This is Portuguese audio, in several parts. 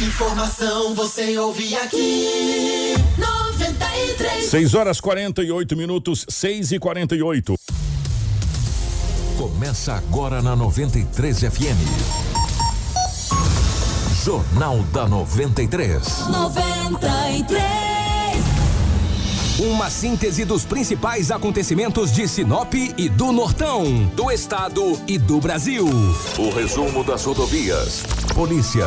Informação você ouve aqui. 93. 6 horas 48 minutos, 6 e 48 Começa agora na 93 FM. Jornal da 93. 93. Uma síntese dos principais acontecimentos de Sinop e do Nortão, do estado e do Brasil. O resumo das rodovias, polícia,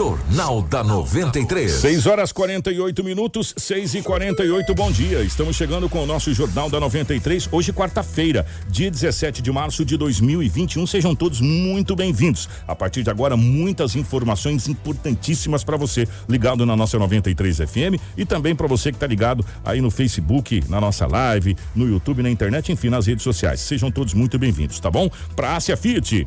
Jornal da 93. 6 horas 48 minutos, 6 e 48 bom dia. Estamos chegando com o nosso Jornal da 93, hoje, quarta-feira, dia 17 de março de 2021. Sejam todos muito bem-vindos. A partir de agora, muitas informações importantíssimas para você, ligado na nossa 93 FM e também para você que está ligado aí no Facebook, na nossa live, no YouTube, na internet, enfim, nas redes sociais. Sejam todos muito bem-vindos, tá bom? Para Ásia Fiat,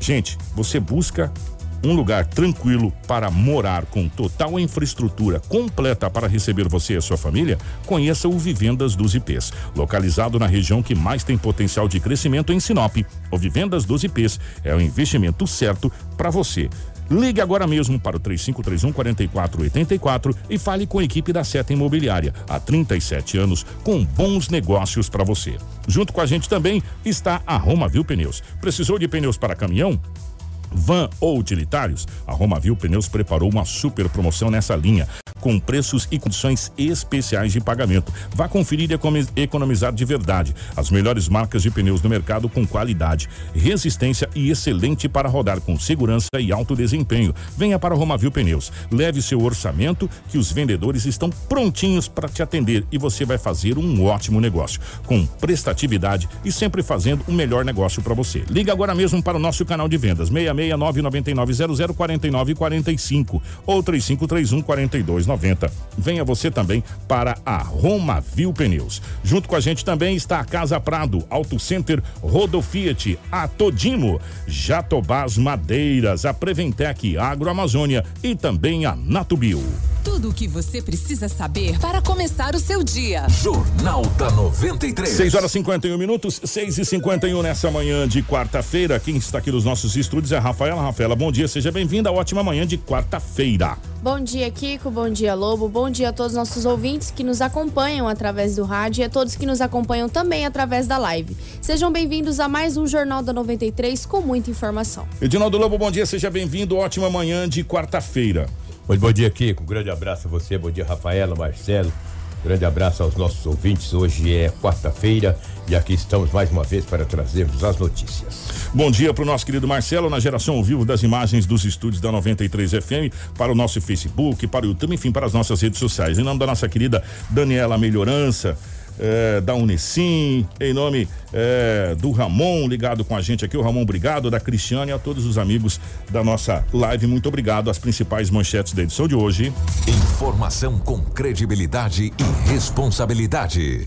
Gente, você busca um lugar tranquilo para morar com total infraestrutura completa para receber você e a sua família? Conheça o Vivendas dos IPs, localizado na região que mais tem potencial de crescimento em Sinop. O Vivendas dos IPs é o investimento certo para você. Ligue agora mesmo para o 3531 4484 e fale com a equipe da Seta Imobiliária. Há 37 anos com bons negócios para você. Junto com a gente também está a Roma Viu Pneus. Precisou de pneus para caminhão? Van ou utilitários? A Romavil Pneus preparou uma super promoção nessa linha, com preços e condições especiais de pagamento. Vá conferir e economizar de verdade. As melhores marcas de pneus do mercado com qualidade, resistência e excelente para rodar com segurança e alto desempenho. Venha para Romavil Pneus. Leve seu orçamento que os vendedores estão prontinhos para te atender e você vai fazer um ótimo negócio, com prestatividade e sempre fazendo o melhor negócio para você. Liga agora mesmo para o nosso canal de vendas 66 999004945 ou 3531 4290. Venha você também para a Roma Viu Pneus. Junto com a gente também está a Casa Prado, Auto Center, Rodo Fiat, a Todimo, Jatobás Madeiras, a Preventec, Agroamazônia e também a Natubio. Tudo o que você precisa saber para começar o seu dia. Jornal da 93. 6 horas 51 minutos, 6 e 51 nessa manhã de quarta-feira. Quem está aqui nos nossos estúdios é a Rafaela. Rafaela, bom dia, seja bem-vinda. Ótima manhã de quarta-feira. Bom dia, Kiko. Bom dia, Lobo. Bom dia a todos os nossos ouvintes que nos acompanham através do rádio e a todos que nos acompanham também através da live. Sejam bem-vindos a mais um Jornal da 93 com muita informação. Edinaldo Lobo, bom dia, seja bem-vindo. Ótima manhã de quarta-feira. Bom dia, Kiko. Um grande abraço a você. Bom dia, Rafaela, Marcelo. Grande abraço aos nossos ouvintes. Hoje é quarta-feira e aqui estamos mais uma vez para trazermos as notícias. Bom dia para o nosso querido Marcelo, na geração ao vivo das imagens dos estúdios da 93 FM, para o nosso Facebook, para o YouTube, enfim, para as nossas redes sociais. Em nome da nossa querida Daniela Melhorança. É, da Unicim, em nome é, do Ramon, ligado com a gente aqui, o Ramon, obrigado, da Cristiane e a todos os amigos da nossa live, muito obrigado. As principais manchetes da edição de hoje. Informação com credibilidade e responsabilidade.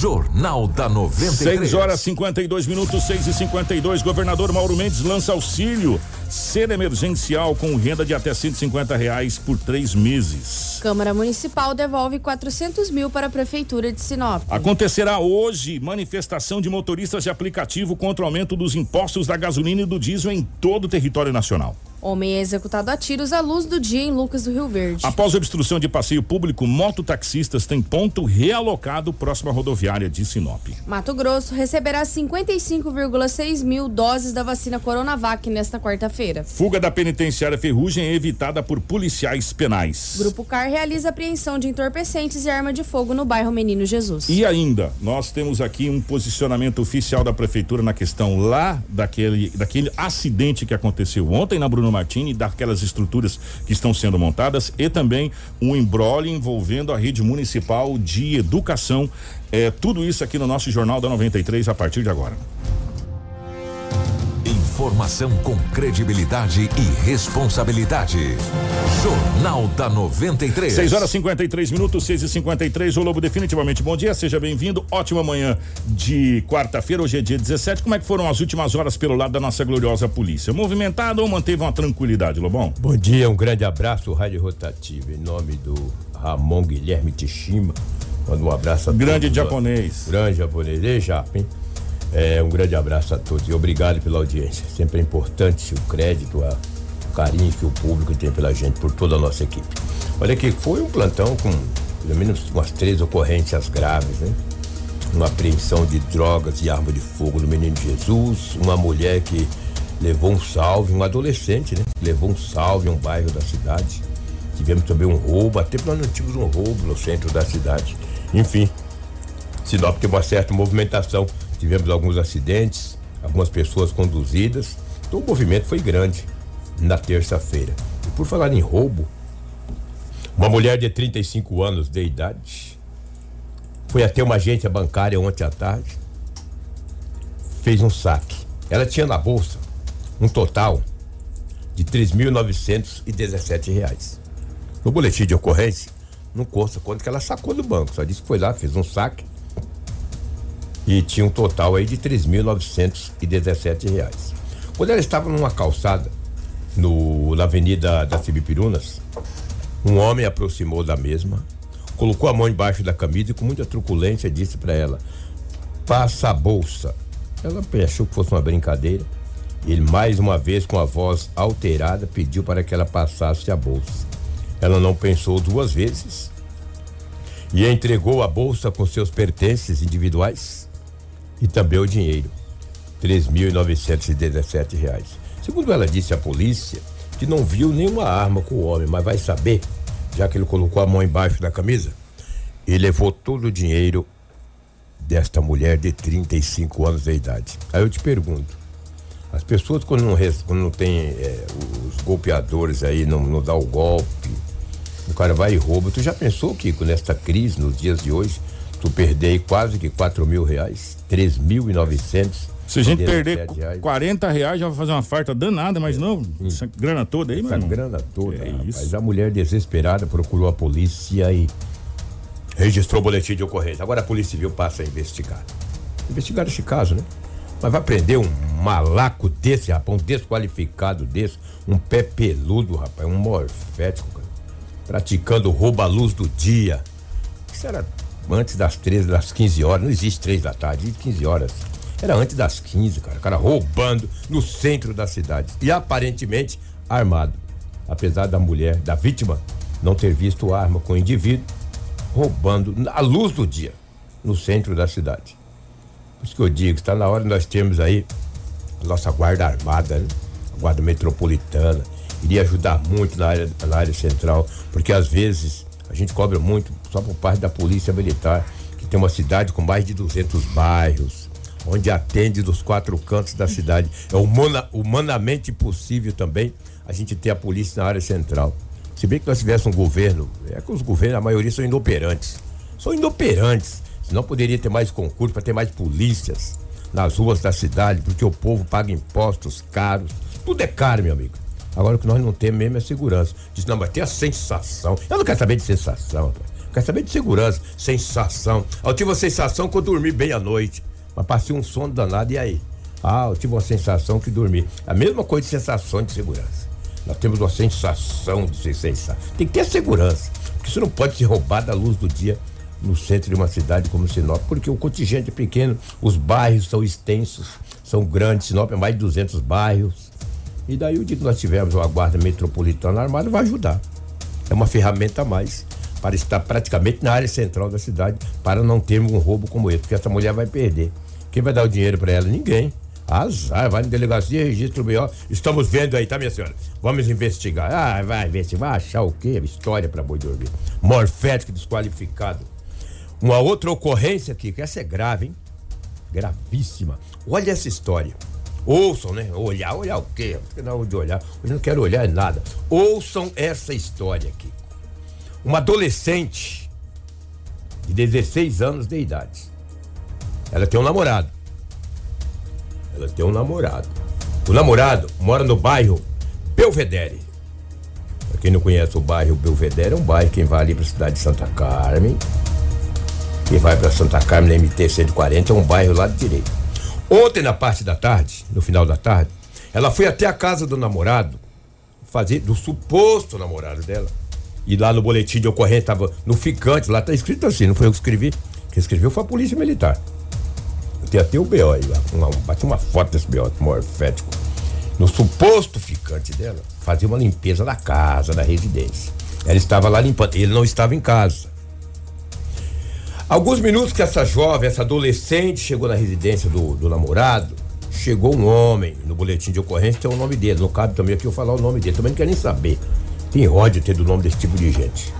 Jornal da 93. 6 horas 52 minutos, 6 e 52 Governador Mauro Mendes lança auxílio ser emergencial com renda de até 150 reais por três meses. Câmara Municipal devolve 400 mil para a Prefeitura de Sinop. Acontecerá hoje manifestação de motoristas de aplicativo contra o aumento dos impostos da gasolina e do diesel em todo o território nacional. Homem é executado a tiros à luz do dia em Lucas do Rio Verde. Após obstrução de passeio público, mototaxistas têm ponto realocado próximo à rodoviária de Sinop. Mato Grosso receberá 55,6 mil doses da vacina Coronavac nesta quarta-feira. Fuga da penitenciária Ferrugem é evitada por policiais penais. Grupo CAR realiza apreensão de entorpecentes e arma de fogo no bairro Menino Jesus. E ainda, nós temos aqui um posicionamento oficial da prefeitura na questão lá daquele, daquele acidente que aconteceu ontem na Bruno Martini, daquelas estruturas que estão sendo montadas e também um embrolho envolvendo a rede municipal de educação. É, tudo isso aqui no nosso Jornal da 93 a partir de agora. Informação com credibilidade e responsabilidade. Jornal da 93. 6 horas 53 minutos, 6 e 53 O Lobo, definitivamente bom dia, seja bem-vindo. Ótima manhã de quarta-feira, hoje é dia 17. Como é que foram as últimas horas pelo lado da nossa gloriosa polícia? Movimentado ou manteve uma tranquilidade, Lobão? Bom dia, um grande abraço, Rádio Rotativo, em nome do Ramon Guilherme Tishima. Manda um abraço a Grande todos. japonês. Grande japonês. E Japa, hein? É, um grande abraço a todos e obrigado pela audiência. Sempre é importante o crédito, a, o carinho que o público tem pela gente, por toda a nossa equipe. Olha aqui, foi um plantão com pelo menos umas três ocorrências graves, né? Uma apreensão de drogas e arma de fogo do menino Jesus, uma mulher que levou um salve, um adolescente, né? Levou um salve em um bairro da cidade. Tivemos também um roubo, até nós não tivemos um roubo no centro da cidade. Enfim, Sinop teve uma certa movimentação. Tivemos alguns acidentes, algumas pessoas conduzidas. Então o movimento foi grande na terça-feira. E por falar em roubo, uma mulher de 35 anos de idade foi até uma agência bancária ontem à tarde, fez um saque. Ela tinha na bolsa um total de 3.917 reais. No boletim de ocorrência, não consta quanto que ela sacou do banco, só disse que foi lá, fez um saque e tinha um total aí de 3.917 reais. Quando ela estava numa calçada no, na Avenida das Cibipirunas, um homem aproximou da mesma, colocou a mão embaixo da camisa e com muita truculência disse para ela: "Passa a bolsa". Ela achou que fosse uma brincadeira. Ele mais uma vez com a voz alterada pediu para que ela passasse a bolsa. Ela não pensou duas vezes e entregou a bolsa com seus pertences individuais e também o dinheiro, 3.917 reais. Segundo ela disse à polícia, que não viu nenhuma arma com o homem, mas vai saber, já que ele colocou a mão embaixo da camisa, e levou todo o dinheiro desta mulher de 35 anos de idade. Aí eu te pergunto, as pessoas quando não, quando não tem é, os golpeadores aí, não, não dá o golpe, o cara vai e rouba. Tu já pensou, Kiko, nesta crise, nos dias de hoje, tu perder quase que 4 mil reais, 3.900 Se a gente perder reais. qu- 40 reais, já vai fazer uma farta danada, mas não, essa grana toda aí, Essa mano. grana toda, É rapaz. isso. A mulher desesperada procurou a polícia e registrou o boletim de ocorrência. Agora a Polícia Civil passa a investigar. Investigar esse caso, né? Mas vai prender um malaco desse, rapaz, um desqualificado desse, um pé peludo, rapaz, um morfético, cara, praticando roubo à luz do dia. Isso era antes das 13, das 15 horas, não existe 3 da tarde, existe 15 horas. Era antes das 15, cara. O cara roubando no centro da cidade. E aparentemente armado. Apesar da mulher, da vítima, não ter visto arma com o indivíduo, roubando à luz do dia, no centro da cidade. Por isso que eu digo, está na hora de nós termos aí a nossa guarda armada, né? a guarda metropolitana. Iria ajudar muito na área, na área central, porque às vezes a gente cobra muito só por parte da polícia militar, que tem uma cidade com mais de 200 bairros, onde atende dos quatro cantos da cidade. É humana, humanamente possível também a gente ter a polícia na área central. Se bem que nós tivéssemos um governo, é que os governos, a maioria são inoperantes. São inoperantes. Senão poderia ter mais concurso para ter mais polícias nas ruas da cidade, porque o povo paga impostos caros. Tudo é caro, meu amigo. Agora o que nós não temos mesmo é segurança. Diz, não, mas tem a sensação. Eu não quero saber de sensação, rapaz. Eu quero saber de segurança. Sensação. Eu tive uma sensação que eu dormi bem à noite. Mas passei um sono danado, e aí? Ah, eu tive uma sensação que dormi. A mesma coisa de sensação de segurança. Nós temos uma sensação de sensação. Tem que ter segurança. Porque isso não pode ser roubado à luz do dia no centro de uma cidade como Sinop, porque o contingente é pequeno, os bairros são extensos, são grandes, Sinop é mais de 200 bairros. E daí o dia que nós tivermos uma guarda metropolitana armada vai ajudar. É uma ferramenta a mais para estar praticamente na área central da cidade, para não termos um roubo como esse, porque essa mulher vai perder. Quem vai dar o dinheiro para ela? Ninguém. Azar, vai na delegacia, registra o BO. Estamos vendo aí, tá, minha senhora? Vamos investigar. Ah, vai se vai achar o quê? História para boi dormir. Morfético desqualificado. Uma outra ocorrência aqui, que essa é grave, hein? Gravíssima. Olha essa história. Ouçam, né? Olhar, olhar o quê? Não de olhar. Eu não quero olhar nada. Ouçam essa história aqui. Uma adolescente de 16 anos de idade. Ela tem um namorado. Ela tem um namorado. O namorado mora no bairro Belvedere. Pra quem não conhece o bairro Belvedere, é um bairro quem vai ali pra cidade de Santa Carmen. Quem vai pra Santa Carmen na MT 140 é um bairro lá de direito. Ontem, na parte da tarde, no final da tarde, ela foi até a casa do namorado, fazer do suposto namorado dela. E lá no boletim de ocorrência tava no ficante, lá tá escrito assim, não foi eu que escrevi. Quem escreveu foi a polícia militar. Tem até o BO aí, uma, bati uma foto desse BO, morfético. No suposto ficante dela, fazia uma limpeza da casa, da residência. Ela estava lá limpando, ele não estava em casa. Alguns minutos que essa jovem, essa adolescente chegou na residência do, do namorado, chegou um homem no boletim de ocorrência, tem o nome dele. Não cabe também aqui eu falar o nome dele, também não quero nem saber. Tem ódio ter do nome desse tipo de gente.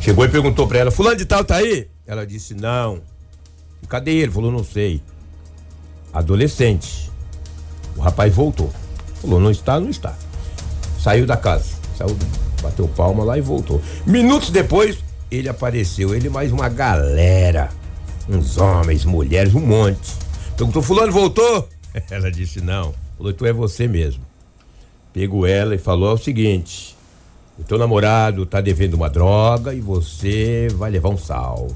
Chegou e perguntou pra ela: Fulano de Tal tá aí? Ela disse: Não. Cadê ele? Falou: Não sei. Adolescente. O rapaz voltou. Falou: Não está, não está. Saiu da casa. Saiu, bateu palma lá e voltou. Minutos depois, ele apareceu. Ele mais uma galera. Uns homens, mulheres, um monte. Perguntou: Fulano voltou? Ela disse: Não. Falou: Tu é você mesmo. Pegou ela e falou: É o seguinte. O teu namorado tá devendo uma droga e você vai levar um salve.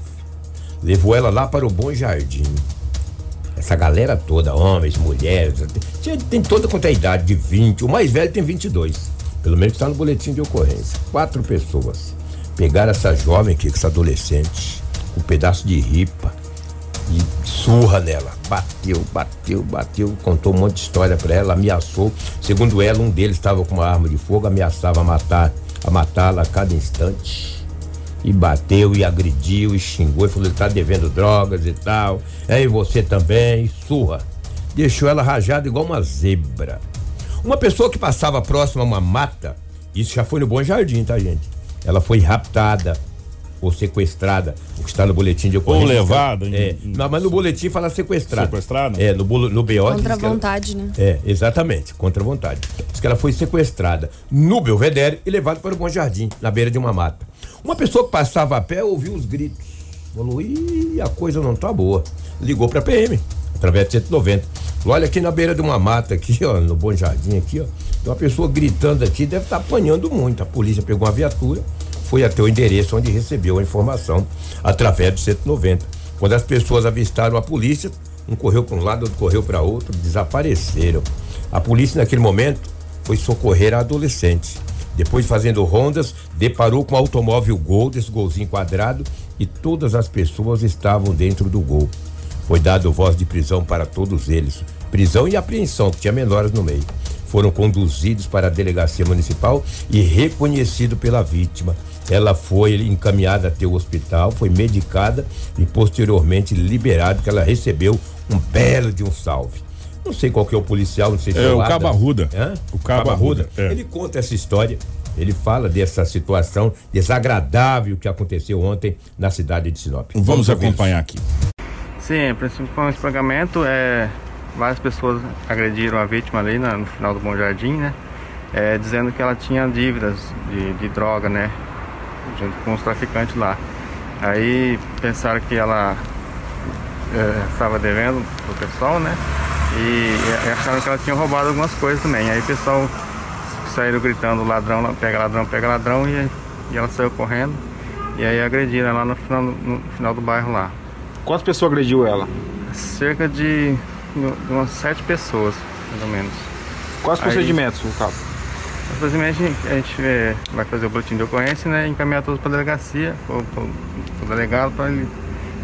Levou ela lá para o Bom Jardim. Essa galera toda, homens, mulheres, tem, tem toda quanto é idade, de 20. O mais velho tem 22. Pelo menos está no boletim de ocorrência. Quatro pessoas. Pegaram essa jovem aqui, essa adolescente, com um pedaço de ripa e surra nela. Bateu, bateu, bateu, contou um monte de história para ela, ameaçou. Segundo ela, um deles estava com uma arma de fogo, ameaçava matar, a matá-la a cada instante. E bateu e agrediu e xingou e falou: ele tá devendo drogas e tal. É, e você também, e surra. Deixou ela rajada igual uma zebra. Uma pessoa que passava próxima a uma mata, isso já foi no Bom Jardim, tá, gente? Ela foi raptada ou sequestrada, o que está no boletim de ocorrência. Ou levada. É, em- não, mas no boletim fala sequestrada. Sequestrada? É, no, no BO. diz Contra a que ela- vontade, né? é, exatamente, contra a vontade. Diz que ela foi sequestrada no Belvedere e levada para o Bom Jardim, na beira de uma mata. Uma pessoa que passava a pé ouviu os gritos. Falou, ih, a coisa não tá boa. Ligou pra PM, através de 190. Falou, olha aqui na beira de uma mata, aqui, ó, no Bom Jardim, aqui, ó. Tem uma pessoa gritando aqui, deve estar apanhando muito. A polícia pegou uma viatura, foi até o endereço onde recebeu a informação, através do 190. Quando as pessoas avistaram a polícia, um correu para um lado, outro correu para outro, desapareceram. A polícia, naquele momento, foi socorrer a adolescente. Depois, fazendo rondas, deparou com o automóvel Gol, desse golzinho quadrado, e todas as pessoas estavam dentro do Gol. Foi dado voz de prisão para todos eles. Prisão e apreensão, que tinha menores no meio. Foram conduzidos para a delegacia municipal e reconhecido pela vítima. Ela foi encaminhada até o hospital, foi medicada e posteriormente liberada, que ela recebeu um belo de um salve. Não sei qual que é o policial, não sei se É, o Adams. Cabo Arruda. Hã? O Cabo Arruda, é. Ele conta essa história. Ele fala dessa situação desagradável que aconteceu ontem na cidade de Sinop. Vamos ouvi-los. acompanhar aqui. Sim, o princípio foi um espagamento. É, várias pessoas agrediram a vítima ali na- no final do Bom Jardim, né? É, dizendo que ela tinha dívidas de, de droga, né? Junto com os traficantes lá. Aí pensaram que ela é, estava devendo pro pessoal, né? E, e acharam que ela tinha roubado algumas coisas também. Aí o pessoal saíram gritando ladrão, pega ladrão, pega ladrão e, e ela saiu correndo. E aí agrediram ela no final, no final do bairro lá. Quantas pessoas agrediu ela? Cerca de, de umas sete pessoas, mais ou menos. Quais Aí- procedimentos, Cabo? Simplesmente a gente é, vai fazer o boletim de ocorrência né, e encaminhar todos para a delegacia, ou para o delegado, para ele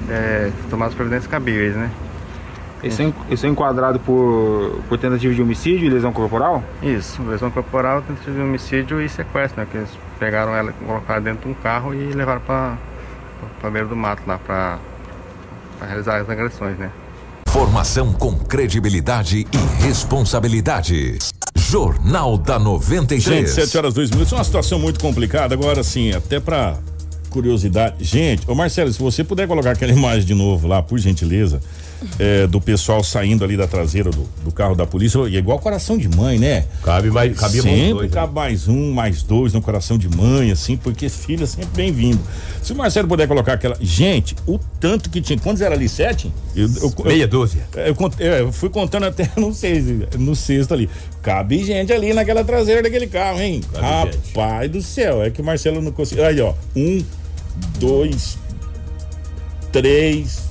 é, tomar as providências cabíveis, né? Isso é, isso é enquadrado por, por tentativa de homicídio e lesão corporal? Isso, lesão corporal, tentativa de homicídio e sequestro, né? Que eles pegaram ela, colocaram dentro de um carro e levaram para a beira do mato lá para realizar as agressões, né? Formação com credibilidade e responsabilidade. Jornal da 93. Gente, 7 horas 2 minutos, é uma situação muito complicada. Agora, sim, até pra curiosidade. Gente, ô Marcelo, se você puder colocar aquela imagem de novo lá, por gentileza. É, do pessoal saindo ali da traseira do, do carro da polícia. E é igual coração de mãe, né? Cabe mais, cabia mais Sempre dois. né? cabe mais um, mais dois no coração de mãe, assim, porque filho é sempre bem-vindo. Se o Marcelo puder colocar aquela. Gente, o tanto que tinha. Quantos era ali? Sete? Eu, eu, eu- Meia dúzia. eu, cont- é, eu fui contando até no seis, no sexto ali. Cabe gente ali naquela traseira daquele carro, hein? Cabe Rapaz do céu, é que o Marcelo não conseguiu. Aí, ó. Um, dois, três,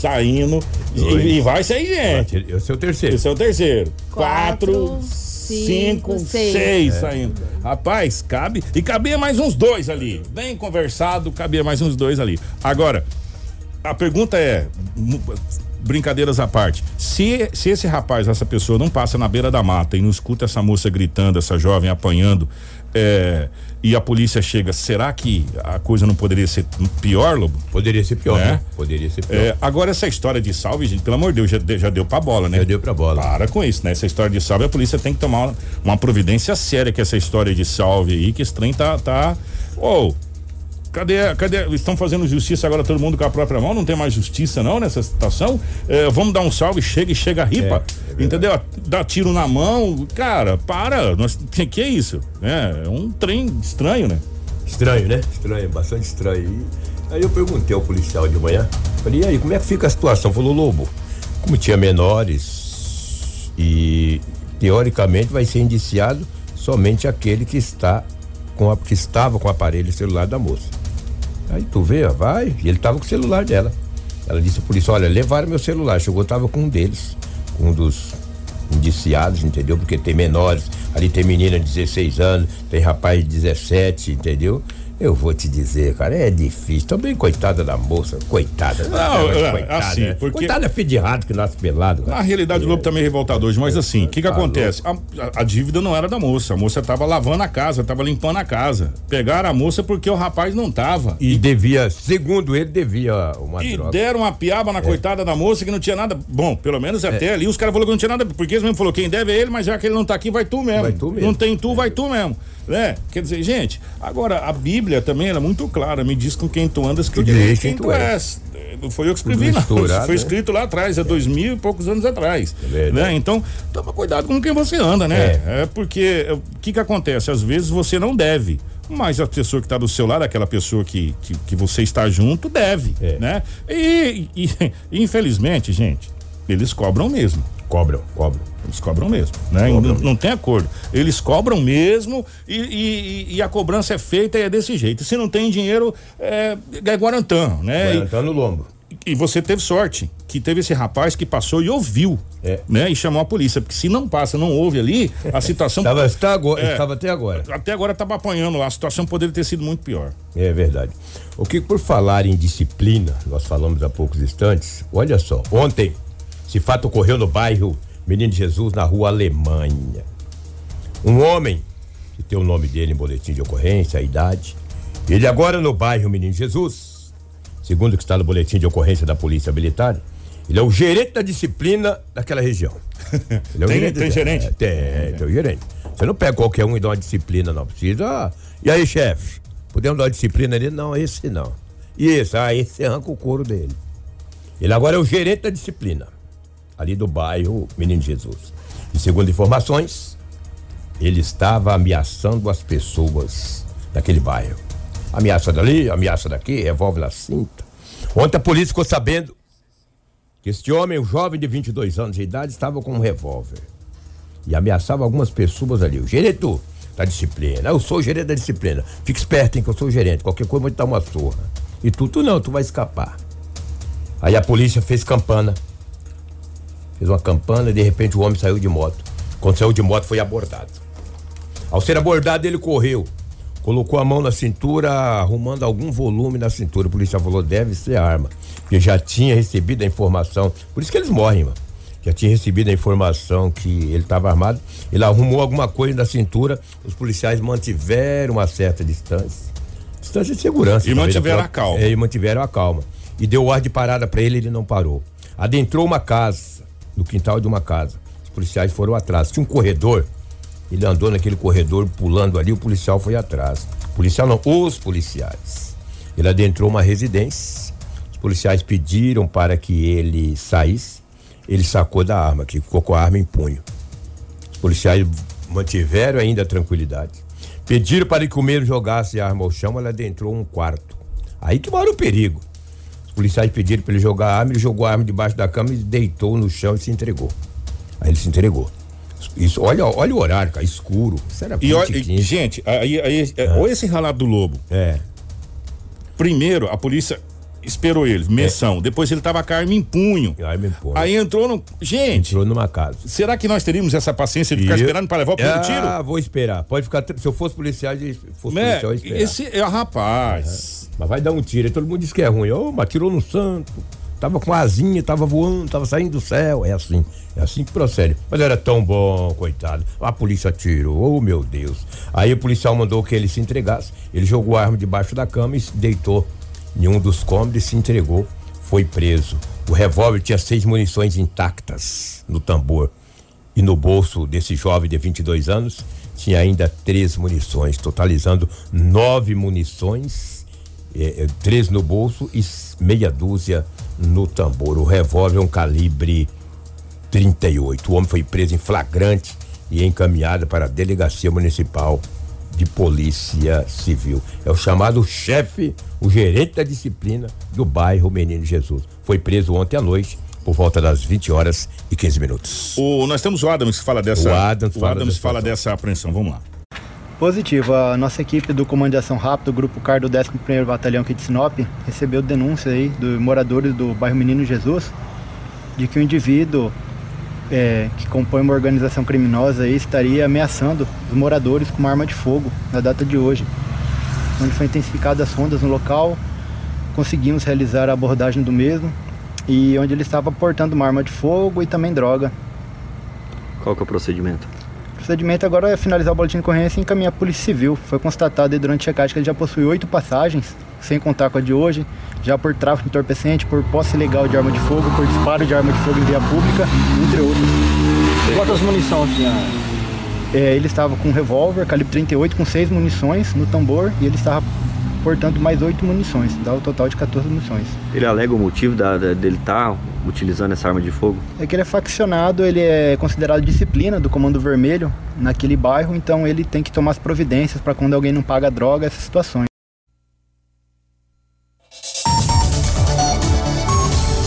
saindo. E, Dois. e vai sair gente. Esse é o terceiro. Esse é o terceiro. Quatro, Quatro, cinco, cinco, seis, seis. saindo. Rapaz, cabe. E cabia mais uns dois ali. Bem conversado, cabia mais uns dois ali. Agora, a pergunta é. Brincadeiras à parte. Se, se esse rapaz, essa pessoa, não passa na beira da mata e não escuta essa moça gritando, essa jovem apanhando, é, e a polícia chega, será que a coisa não poderia ser pior, Lobo? Poderia ser pior, É? né? Poderia ser pior. É, agora, essa história de salve, gente, pelo amor de Deus, já, já deu pra bola, né? Já deu pra bola. Para com isso, né? Essa história de salve, a polícia tem que tomar uma, uma providência séria com essa história de salve aí, que esse trem tá. tá... Ô, cadê, cadê? Estão fazendo justiça agora todo mundo com a própria mão? Não tem mais justiça, não, nessa situação? É, vamos dar um salve, chega e chega a ripa. É, é entendeu? Dá tiro na mão. Cara, para. Nós, que, que é isso? É, é um trem estranho, né? Estranho, né? Estranho, bastante estranho. Aí eu perguntei ao policial de manhã, falei, e aí, como é que fica a situação? Falou, Lobo, como tinha menores e teoricamente vai ser indiciado somente aquele que está com a, que estava com o aparelho celular da moça. Aí tu vê, ó, vai, e ele estava com o celular dela. Ela disse à polícia, olha, levaram meu celular, chegou, tava com um deles, um dos indiciados, entendeu? Porque tem menores, ali tem menina de 16 anos, tem rapaz de 17, entendeu? Eu vou te dizer, cara, é difícil. Também coitada da moça, coitada. Não, é, coitada, assim, né? porque- Coitada é rato que nasce pelado. cara. Na realidade, o Lobo também é revoltado hoje, mas assim, o que que Tá acontece? A, a- a dívida não era da moça, a moça tava lavando a casa, tava limpando a casa. Pegaram a moça porque o rapaz não tava. E devia, segundo ele, devia uma E droga. deram uma piaba na coitada da moça que não tinha nada. Bom, pelo menos até ali os caras falaram que não tinha nada, porque eles mesmo falou, quem deve é ele, mas já que ele não tá aqui, vai tu mesmo. Vai tu mesmo. Não tem tu, vai tu mesmo. Né? Quer dizer, gente, agora a Bíblia também ela é muito clara, me diz com quem tu andas que eu diz quem quem tu tu és. Não foi eu que escrevi, não. foi né? escrito lá atrás, há dois mil e poucos anos atrás. É né? Então, toma cuidado com quem você anda, né? É, porque é, o que que acontece? Às vezes você não deve. Mas a pessoa que está do seu lado, aquela pessoa que, que, que você está junto, deve, É. né? E- e, infelizmente, gente, eles cobram mesmo. Cobram, cobram. Eles cobram mesmo, né? Cobram Não, não tem acordo. Eles cobram mesmo e, e- e a cobrança é feita e é desse jeito. Se não tem dinheiro, é, é guarantã, né? Guarantã no lombo. e você teve sorte que teve esse rapaz que passou e ouviu, É. né? E chamou a polícia, porque se não passa, não ouve ali, a situação Estava, está agora, É. estava até agora. até agora tava apanhando lá, a situação poderia ter sido muito pior. É verdade. O que por falar em disciplina, nós falamos há poucos instantes. Olha só, ontem esse fato ocorreu no bairro Menino Jesus, na rua Alemanha. Um homem, que tem o nome dele em boletim de ocorrência, a idade, ele agora no bairro Menino Jesus, segundo o que está no boletim de ocorrência da Polícia Militar, ele é o gerente da disciplina daquela região. Ele é o Tem- tem gerente? É, tem, tem o gerente. Você não pega qualquer um e dá uma disciplina, não. Precisa. ah, E aí, chefe? Podemos dar uma disciplina ali? Não, esse não. E esse? Ah, esse arranca o couro dele. Ele agora é o gerente da disciplina, ali do bairro Menino Jesus. E segundo informações, ele estava ameaçando as pessoas daquele bairro. Ameaça dali, ameaça daqui, revólver na cinta. Ontem a polícia ficou sabendo que este homem, um jovem de 22 anos de idade, estava com um revólver e ameaçava algumas pessoas ali. O gerente da disciplina, eu sou o gerente da disciplina. Fique esperto, hein, que eu sou o gerente. Qualquer coisa vou te dar uma surra. E tu, tu não, tu vai escapar. Aí a polícia fez campana. Fez uma campana e de repente o homem saiu de moto. Quando saiu de moto foi abordado. Ao ser abordado, ele correu. Colocou a mão na cintura, arrumando algum volume na cintura. O policial falou: deve ser arma. Porque já tinha recebido a informação. Por isso que eles morrem, mano. Já tinha recebido a informação que ele estava armado. Ele arrumou alguma coisa na cintura. Os policiais mantiveram uma certa distância. Distância de segurança. E mantiveram da a calma. É, e mantiveram a calma. E deu ordem de parada para ele, ele não parou. Adentrou uma casa, no quintal de uma casa. Os policiais foram atrás. Tinha um corredor. Ele andou naquele corredor pulando ali, o policial foi atrás. Policial não, os policiais. Ele adentrou uma residência. Os policiais pediram para que ele saísse. Ele sacou da arma, que ficou com a arma em punho. Os policiais mantiveram ainda a tranquilidade. Pediram para que o meio jogasse a arma ao chão, ela adentrou um quarto. Aí que mora o perigo. Policiais pediram para ele jogar a arma, ele jogou a arma debaixo da cama e deitou no chão e se entregou. Aí ele se entregou. Isso, olha, olha o horário, cara, escuro. Era E, 20, olha, 15. gente, aí, aí, é, olha esse ralado do lobo. É. Primeiro, a polícia esperou ele, menção. Depois ele tava com a arma em punho. Arma em punho. Aí entrou no. Gente, Entrou numa casa. será que nós teríamos essa paciência de ficar E eu- esperando para levar o primeiro ah, tiro? vou esperar. Pode ficar. Se eu fosse policial, se fosse Né? policial, eu esperar. Esse é rapaz. Mas vai dar um tiro. Aí todo mundo diz que é ruim. Ô, mas tirou no santo. Tava com asinha, tava voando, tava saindo do céu. É assim. É assim que procede. Mas era tão bom, coitado. A polícia tirou, oh meu Deus. Aí o policial mandou que ele se entregasse. Ele jogou a arma debaixo da cama e se deitou em um dos cômodos e se entregou. Foi preso. O revólver tinha seis munições intactas no tambor. E no bolso desse jovem de 22 anos tinha ainda três munições, totalizando nove munições, eh, eh, três no bolso e meia dúzia no tambor. O revólver é um calibre 38. O homem foi preso em flagrante e encaminhado para a Delegacia Municipal de Polícia Civil. É o chamado chefe, o gerente da disciplina do bairro Menino Jesus. Foi preso ontem à noite, por volta das 20 horas e 15 minutos. O, nós temos o Adams que fala dessa. O Adams fala Adams dessa fala dessa apreensão. Vamos lá. Positivo, a nossa equipe do Comando de Ação Rápido, Grupo CAR do 11º Batalhão aqui de Sinop, recebeu denúncia aí dos moradores do bairro Menino Jesus de que o indivíduo é, que compõe uma organização criminosa aí estaria ameaçando os moradores com uma arma de fogo na data de hoje. Onde foi intensificadas as rondas no local, conseguimos realizar a abordagem do mesmo e onde ele estava portando uma arma de fogo e também droga. Qual que é o procedimento? O procedimento agora é finalizar o boletim de ocorrência e encaminhar a Polícia Civil. Foi constatado durante a checagem que ele já possui oito passagens, sem contar com a de hoje, já por tráfico entorpecente, por posse ilegal de arma de fogo, por disparo de arma de fogo em via pública, entre outros. Quantas munições tinha? É, ele estava com um revólver calibre 38 com seis munições no tambor e ele estava portando mais oito munições, dá o total de 14 munições. Ele alega o motivo da, da- dele estar utilizando essa arma de fogo? É que ele é faccionado, ele é considerado disciplina do Comando Vermelho naquele bairro, então ele tem que tomar as providências para quando alguém não paga droga, essas situações.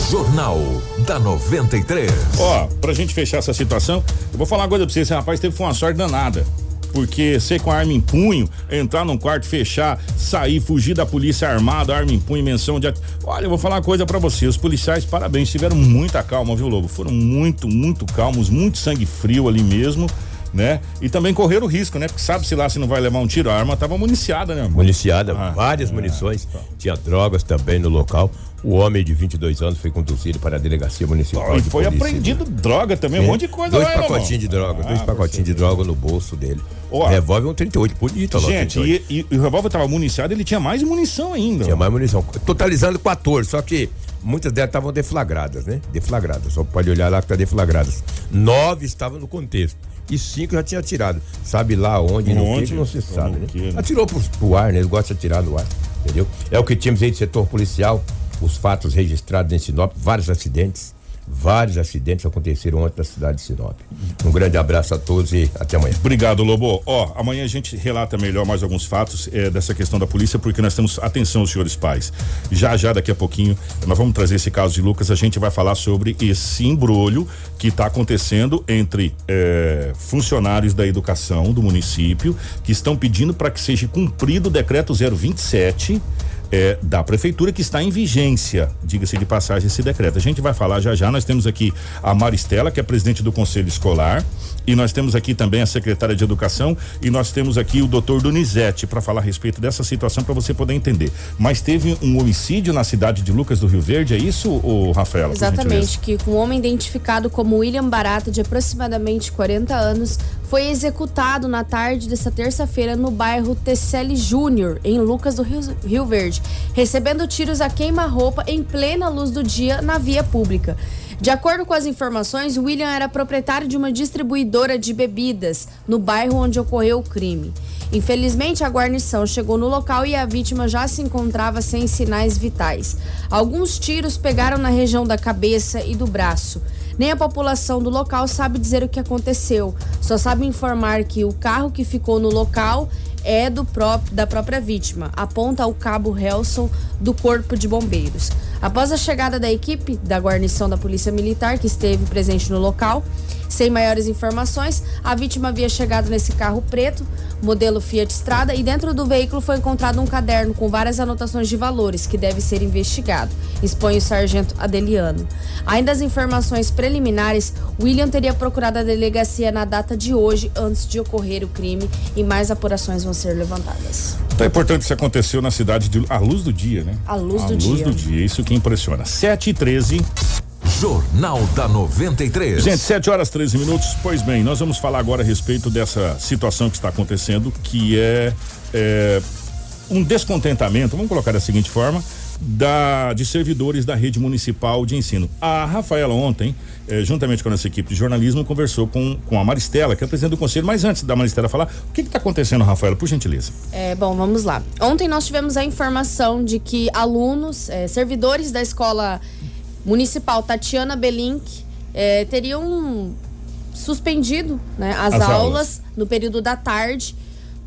Jornal da 93. Ó, pra gente fechar essa situação, eu vou falar uma coisa pra você, esse rapaz teve uma sorte danada. Porque ser com arma em punho, entrar num quarto, fechar, sair, fugir da polícia armado, arma em punho, menção de. Olha, eu vou falar uma coisa pra você. Os policiais, parabéns, tiveram muita calma, viu, Lobo? Foram muito, muito calmos, muito sangue frio ali mesmo, né? E também correram risco, né? Porque sabe-se lá se não vai levar um tiro, a arma tava municiada, né? amor? Municiada, Ah, várias é, munições, tinha drogas também no local. O homem de 22 anos foi conduzido para a delegacia municipal. E foi polícia. apreendido droga também, um É. monte de coisa Dois né, pacotinhos de droga, dois Ah, pacotinhos de droga no bolso dele. Ó. revólver é um 38, bonito, lá, Gente, 38. e, e o revólver tava municiado, ele tinha mais munição ainda. Tinha mais munição. Totalizando 14, só que muitas delas estavam deflagradas, né? Deflagradas. Só pode olhar lá que tá deflagradas. Nove estavam no contexto. E cinco já tinha atirado. Sabe lá onde, no Onde? que, não se sabe, né? né? Atirou pro, pro ar, né? Eles gostam de atirar no ar, entendeu? É o que tínhamos aí de setor policial, os fatos registrados em Sinop, vários acidentes. Vários acidentes aconteceram ontem na cidade de Sinop. Um grande abraço a todos e até amanhã. Obrigado, Lobo. Ó, amanhã a gente relata melhor mais alguns fatos eh, dessa questão da polícia, porque nós temos atenção, senhores pais. Já já daqui a pouquinho nós vamos trazer esse caso de Lucas. A gente vai falar sobre esse embrulho que está acontecendo entre eh, funcionários da educação do município que estão pedindo para que seja cumprido o decreto 027 é, da prefeitura que está em vigência, diga-se de passagem esse decreto. A gente vai falar já já. Nós temos aqui a Maristela, que é presidente do conselho escolar, e nós temos aqui também a secretária de educação e nós temos aqui o doutor Donizete para falar a respeito dessa situação para você poder entender. Mas teve um homicídio na cidade de Lucas do Rio Verde, é isso, o Rafaela? Exatamente, que um homem identificado como William Barata, de aproximadamente 40 anos, foi executado na tarde desta terça-feira no bairro Tecele Júnior, em Lucas do Rio, Rio Verde, recebendo tiros a queima-roupa em plena luz do dia na via pública. De acordo com as informações, William era proprietário de uma distribuidora de bebidas no bairro onde ocorreu o crime. Infelizmente, a guarnição chegou no local e a vítima já se encontrava sem sinais vitais. Alguns tiros pegaram na região da cabeça e do braço. Nem a população do local sabe dizer o que aconteceu. Só sabe informar que o carro que ficou no local é do próprio, da própria vítima, aponta o cabo Helson do Corpo de Bombeiros. Após a chegada da equipe da guarnição da Polícia Militar, que esteve presente no local, sem maiores informações, a vítima havia chegado nesse carro preto, modelo Fiat Strada, e dentro do veículo foi encontrado um caderno com várias anotações de valores que deve ser investigado, expõe o sargento Adeliano. Ainda as informações preliminares, William teria procurado a delegacia na data de hoje, antes de ocorrer o crime, e mais apurações vão ser levantadas. Então é importante isso aconteceu na cidade de à luz do dia, né? À luz à do luz dia. do dia, isso que impressiona. 7 e 13 Jornal da 93. Gente, 7 horas 13 minutos. Pois bem, nós vamos falar agora a respeito dessa situação que está acontecendo, que é, é, um descontentamento, vamos colocar da seguinte forma, da, de servidores da rede municipal de ensino. A Rafaela ontem, eh, juntamente com a nossa equipe de jornalismo, conversou com, com a Maristela, que é a presidente do conselho. Mas antes da Maristela falar, o que está acontecendo, Rafaela, por gentileza? É, bom, vamos lá. Ontem nós tivemos a informação de que alunos, é, servidores da escola municipal Tatiana Belink é, teriam suspendido né, as, As aulas, aulas. no período da tarde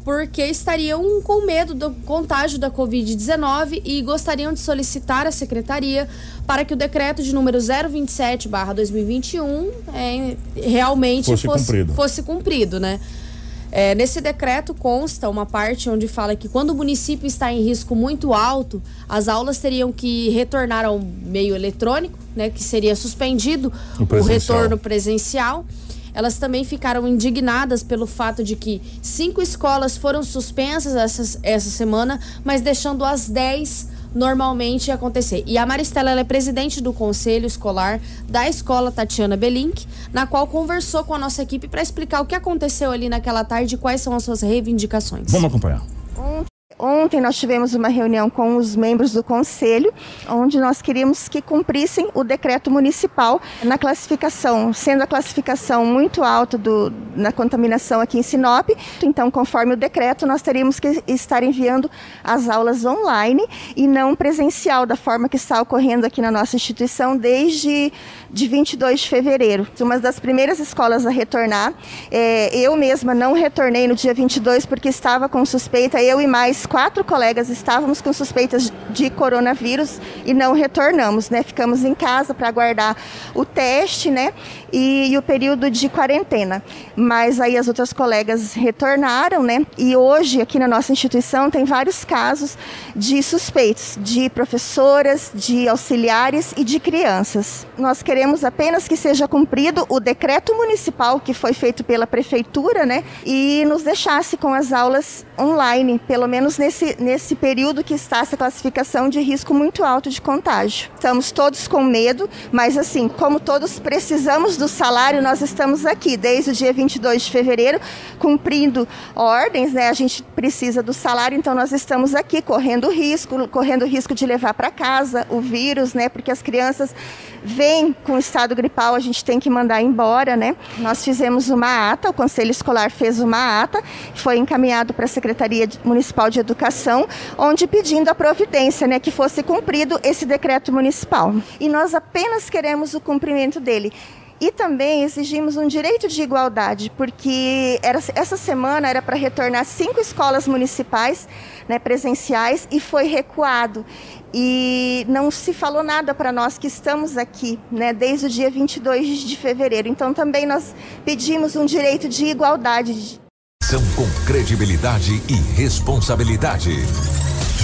porque estariam com medo do contágio da Covid-19 e gostariam de solicitar à secretaria para que o decreto de número 027/2021 é, realmente Fosse fosse, cumprido. fosse cumprido, né? É, nesse decreto consta uma parte onde fala que quando o município está em risco muito alto, as aulas teriam que retornar ao meio eletrônico, né, que seria suspendido O o, retorno presencial. Elas também ficaram indignadas pelo fato de que cinco escolas foram suspensas essa, essa semana, mas deixando as dez normalmente acontecer. E a Maristela ela é presidente do conselho escolar da escola Tatiana Belink, na qual conversou com a nossa equipe para explicar o que aconteceu ali naquela tarde e quais são as suas reivindicações. Vamos acompanhar. Ontem nós tivemos uma reunião com os membros do conselho, onde nós queríamos que cumprissem o decreto municipal na classificação, sendo a classificação muito alta do, na contaminação aqui em Sinop. Então, conforme o decreto, nós teríamos que estar enviando as aulas online e não presencial, da forma que está ocorrendo aqui na nossa instituição desde de 22 de fevereiro. Uma das primeiras escolas a retornar. É, eu mesma não retornei no dia 22 porque estava com suspeita, eu e mais quatro colegas estávamos com suspeitas de coronavírus e não retornamos, né? Ficamos em casa para aguardar o teste, né? E, e o período de quarentena. Mas aí as outras colegas retornaram, né? E hoje aqui na nossa instituição tem vários casos de suspeitos, de professoras, de auxiliares e de crianças. Nós queremos apenas que seja cumprido o decreto municipal que foi feito pela prefeitura, né? E nos deixasse com as aulas online, pelo menos nesse, nesse período que está essa classificação de risco muito alto de contágio. Estamos todos com medo, mas assim, como todos precisamos do salário, nós estamos aqui desde o dia 22 de fevereiro cumprindo ordens, né? A gente precisa do salário, então nós estamos aqui correndo risco, correndo risco de levar para casa o vírus, né? Porque as crianças vêm com estado gripal, a gente tem que mandar embora, né? Nós fizemos uma ata, o Conselho Escolar fez uma ata, foi encaminhado para a Secretaria Municipal de Educação, onde pedindo a providência, né, que fosse cumprido esse decreto municipal. E nós apenas queremos o cumprimento dele. E também exigimos um direito de igualdade, porque era- essa semana era para retornar cinco escolas municipais né, presenciais e foi recuado. E não se falou nada para nós que estamos aqui né, desde o dia 22 de fevereiro. Então também nós pedimos um direito de igualdade. São com credibilidade e responsabilidade.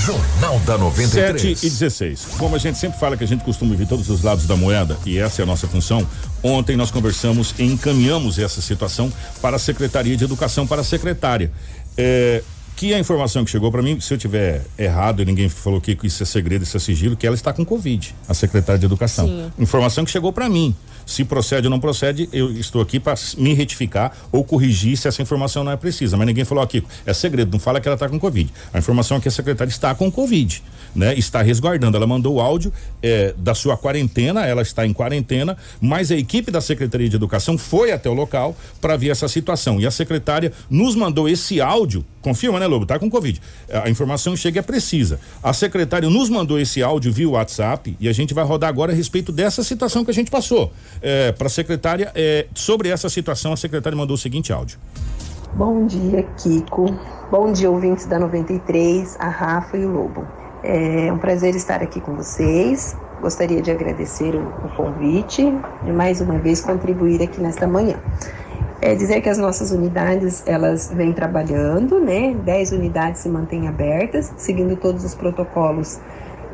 Jornal da 93. 7 e 16. Como a gente sempre fala que a gente costuma ver todos os lados da moeda, e essa é a nossa função, ontem nós conversamos e encaminhamos essa situação para a Secretaria de Educação, para a secretária. É, que a informação que chegou para mim, se eu tiver errado e ninguém falou que isso é segredo, isso é sigilo, que ela está com Covid, a secretária de Educação. Sim. Informação que chegou para mim. Se procede ou não procede, eu estou aqui para me retificar ou corrigir se essa informação não é precisa. Mas ninguém falou aqui, é segredo, não fala que ela está com Covid. A informação é que a secretária está com Covid, né? Está resguardando. Ela mandou o áudio eh, da sua quarentena, ela está em quarentena, mas a equipe da Secretaria de Educação foi até o local para ver essa situação. E a secretária nos mandou esse áudio confirma, né, Lobo? Tá com Covid. A informação chega é precisa. A secretária nos mandou esse áudio via WhatsApp e a gente vai rodar agora a respeito dessa situação que a gente passou. É, Para a secretária, é, sobre essa situação, a secretária mandou o seguinte áudio. Bom dia, Kiko. Bom dia, ouvintes da 93, a Rafa e o Lobo. É um prazer estar aqui com vocês. Gostaria de agradecer o, o convite e mais uma vez contribuir aqui nesta manhã. É dizer que as nossas unidades, elas vêm trabalhando, né? 10 unidades se mantêm abertas, seguindo todos os protocolos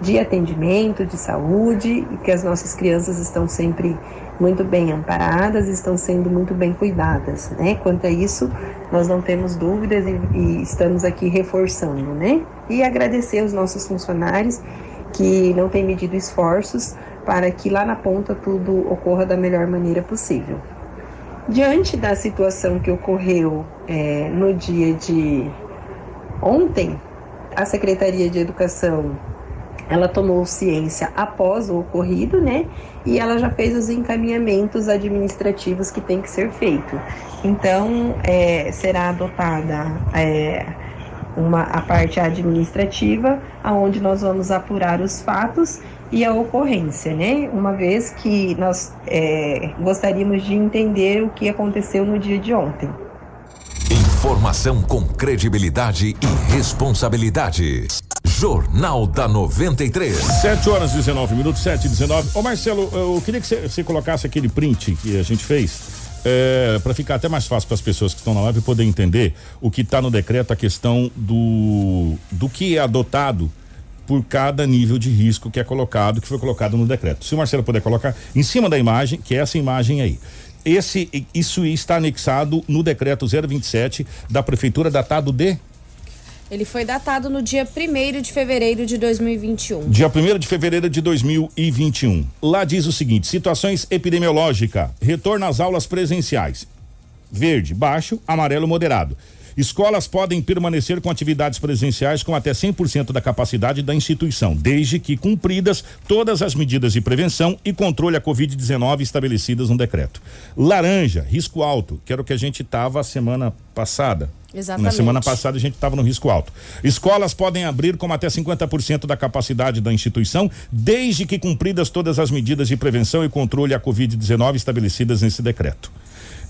de atendimento, de saúde, e que as nossas crianças estão sempre muito bem amparadas, estão sendo muito bem cuidadas, né? Quanto a isso, nós não temos dúvidas e, e estamos aqui reforçando, né? E agradecer aos nossos funcionários que não têm medido esforços para que lá na ponta tudo ocorra da melhor maneira possível. Diante da situação que ocorreu é, no dia de ontem, a Secretaria de Educação ela tomou ciência após o ocorrido, né? E ela já fez os encaminhamentos administrativos que tem que ser feito. Então, é, será adotada é, uma, a parte administrativa, aonde nós vamos apurar os fatos e a ocorrência, né? Uma vez que nós é, gostaríamos de entender o que aconteceu no dia de ontem. Informação com credibilidade e responsabilidade. Jornal da 93. 7 horas 19 minutos, 7 e 19. Ô Marcelo, eu queria que você colocasse aquele print que a gente fez. É, para ficar até mais fácil para as pessoas que estão na live poder entender o que está no decreto, a questão do, do que é adotado por cada nível de risco que é colocado, que foi colocado no decreto. Se o Marcelo puder colocar em cima da imagem, que é essa imagem aí. Esse, isso está anexado no decreto 027 da prefeitura datado de Ele foi datado no dia 1 de fevereiro de 2021. Dia 1 de fevereiro de 2021. Lá diz o seguinte: situações epidemiológica, retorno às aulas presenciais. Verde, baixo, amarelo, moderado. Escolas podem permanecer com atividades presenciais com até 100% da capacidade da instituição, desde que cumpridas todas as medidas de prevenção e controle à Covid-19 estabelecidas no decreto. Laranja, risco alto, que era o que a gente estava semana passada. Exatamente. Na semana passada a gente estava no risco alto. Escolas podem abrir com até 50% da capacidade da instituição, desde que cumpridas todas as medidas de prevenção e controle à Covid-19 estabelecidas nesse decreto.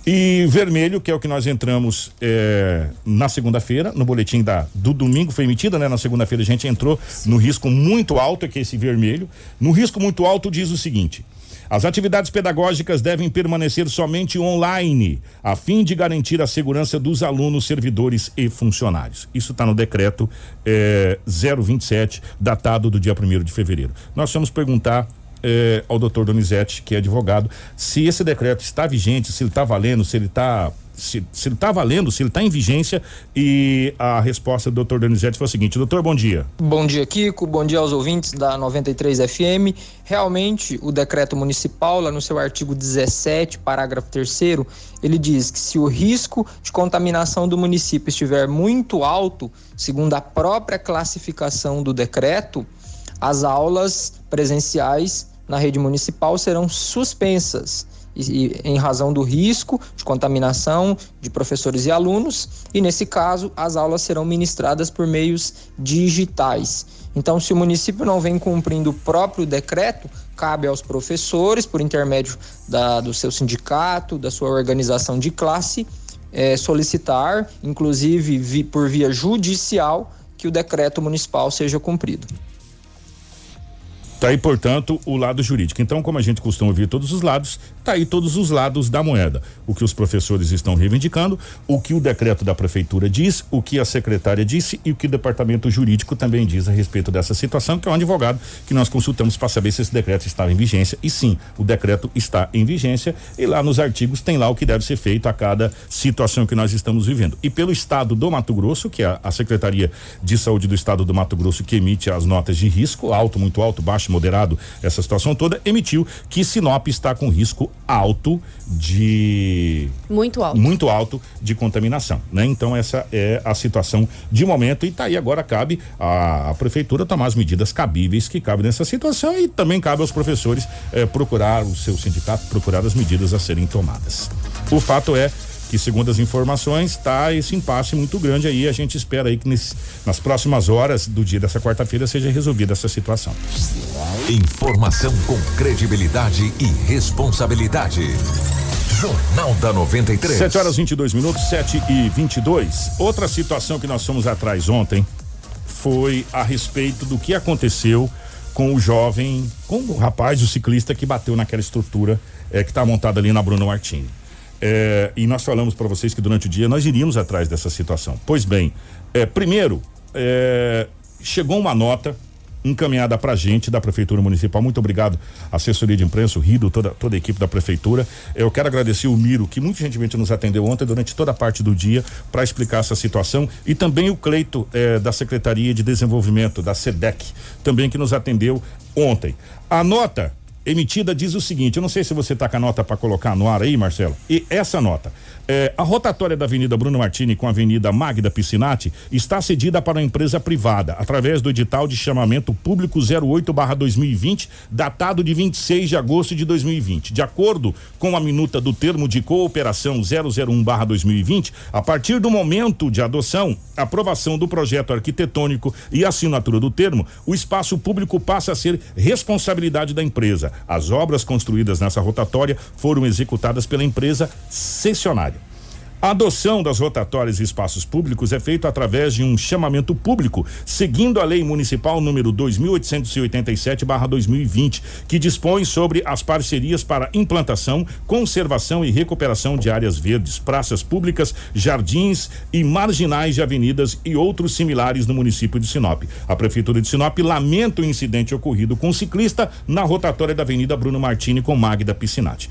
E vermelho, que é o que nós entramos eh, na segunda-feira, no boletim da, do domingo foi emitido, né? Na segunda-feira a gente entrou no risco muito alto, que é esse vermelho. No risco muito alto diz o seguinte: as atividades pedagógicas devem permanecer somente online, a fim de garantir a segurança dos alunos, servidores e funcionários. Isso está no decreto eh, 027, datado do dia 1 de fevereiro. Nós vamos perguntar eh, ao doutor Donizete, que é advogado, se esse decreto está vigente, se ele está valendo, se ele está. Se, se ele está valendo, se ele está em vigência, e a resposta do doutor Donizete foi a seguinte: doutor, bom dia. Bom dia, Kiko. Bom dia aos ouvintes da 93 FM. Realmente, o decreto municipal, lá no seu artigo 17, parágrafo 3, ele diz que se o risco de contaminação do município estiver muito alto, segundo a própria classificação do decreto, as aulas presenciais na rede municipal serão suspensas e, e, em razão do risco de contaminação de professores e alunos, e nesse caso as aulas serão ministradas por meios digitais. Então, se o município não vem cumprindo o próprio decreto, cabe aos professores, por intermédio da, do seu sindicato, da sua organização de classe, eh, solicitar, inclusive vi, por via judicial, que o decreto municipal seja cumprido. Tá aí, portanto, o lado jurídico. Então, como a gente costuma ouvir todos os lados, tá aí todos os lados da moeda. O que os professores estão reivindicando, o que o decreto da prefeitura diz, o que a secretária disse e o que o departamento jurídico também diz a respeito dessa situação, que é um advogado que nós consultamos para saber se esse decreto estava em vigência. E sim, o decreto está em vigência e lá nos artigos tem lá o que deve ser feito a cada situação que nós estamos vivendo. E pelo estado do Mato Grosso, que é a, a Secretaria de Saúde do estado do Mato Grosso que emite as notas de risco, alto, muito alto, baixo, moderado, essa situação toda, emitiu que Sinop está com risco alto de Muito alto. muito alto de contaminação, né? Então essa é a situação de momento e tá aí agora cabe a, a prefeitura tomar as medidas cabíveis que cabem nessa situação e também cabe aos professores eh, procurar o seu sindicato procurar as medidas a serem tomadas. O fato é que segundo as informações está esse impasse muito grande aí. A gente espera aí que nesse, nas próximas horas do dia dessa quarta-feira seja resolvida essa situação. Informação com credibilidade e responsabilidade. Jornal da 93. 7 horas 22 minutos, 7 e 22. Outra situação que nós fomos atrás ontem foi a respeito do que aconteceu com o jovem, com o rapaz, o ciclista que bateu naquela estrutura é, que está montada ali na Bruno Martini. É, e nós falamos para vocês que durante o dia nós iríamos atrás dessa situação. Pois bem, é, primeiro, chegou uma nota encaminhada para a gente da Prefeitura Municipal. Muito obrigado, assessoria de imprensa, o Rido, toda, toda a equipe da Prefeitura. Eu quero agradecer o Miro, que muito gentilmente nos atendeu ontem, durante toda a parte do dia, para explicar essa situação. E também o Cleito, eh, da Secretaria de Desenvolvimento, da SEDEC, também que nos atendeu ontem. A nota emitida diz o seguinte: eu não sei se você está com a nota para colocar no ar aí, Marcelo. E essa nota. É, a rotatória da Avenida Bruno Martini com a Avenida Magda Piscinati está cedida para uma empresa privada, através do edital de chamamento público 08-2020, datado de 26 de agosto de 2020. De acordo com a minuta do termo de cooperação 001-2020, a partir do momento de adoção, aprovação do projeto arquitetônico e assinatura do termo, o espaço público passa a ser responsabilidade da empresa. As obras construídas nessa rotatória foram executadas pela empresa cessionária. A adoção das rotatórias e espaços públicos é feita através de um chamamento público, seguindo a Lei Municipal número 2887/2020, que dispõe sobre as parcerias para implantação, conservação e recuperação de áreas verdes, praças públicas, jardins e marginais de avenidas e outros similares no município de Sinop. A prefeitura de Sinop lamenta o incidente ocorrido com o ciclista na rotatória da Avenida Bruno Martini com Magda Piscinati.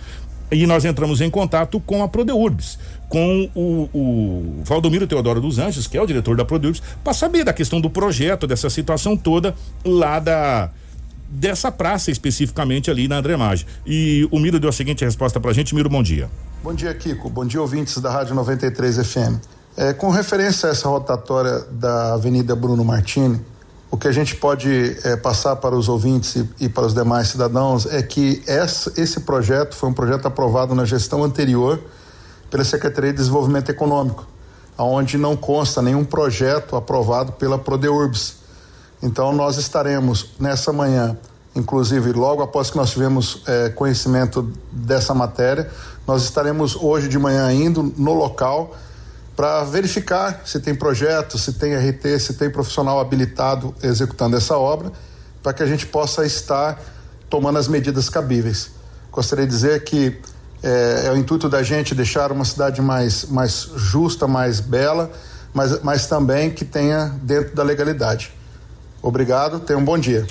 E nós entramos em contato com a Prodeurbs, com o, o Valdomiro Teodoro dos Anjos, que é o diretor da Prodeurbs, para saber da questão do projeto, dessa situação toda lá da dessa praça especificamente ali na Andremage. E o Miro deu a seguinte resposta para a gente. Miro, bom dia. Bom dia, Kiko. Bom dia, ouvintes da Rádio 93 FM. É, com referência a essa rotatória da Avenida Bruno Martini, o que a gente pode é, passar para os ouvintes e, e, para os demais cidadãos é que essa, esse projeto foi um projeto aprovado na gestão anterior pela Secretaria de Desenvolvimento Econômico, onde não consta nenhum projeto aprovado pela Prodeurbs. Então nós estaremos nessa manhã, inclusive logo após que nós tivemos é, conhecimento dessa matéria, nós estaremos hoje de manhã indo no local para verificar se tem projeto, se tem RT, se tem profissional habilitado executando essa obra, para que a gente possa estar tomando as medidas cabíveis. Gostaria de dizer que é, é, o intuito da gente deixar uma cidade mais, mais justa, mais bela, mas, mas também que tenha dentro da legalidade. Obrigado, tenha um bom dia.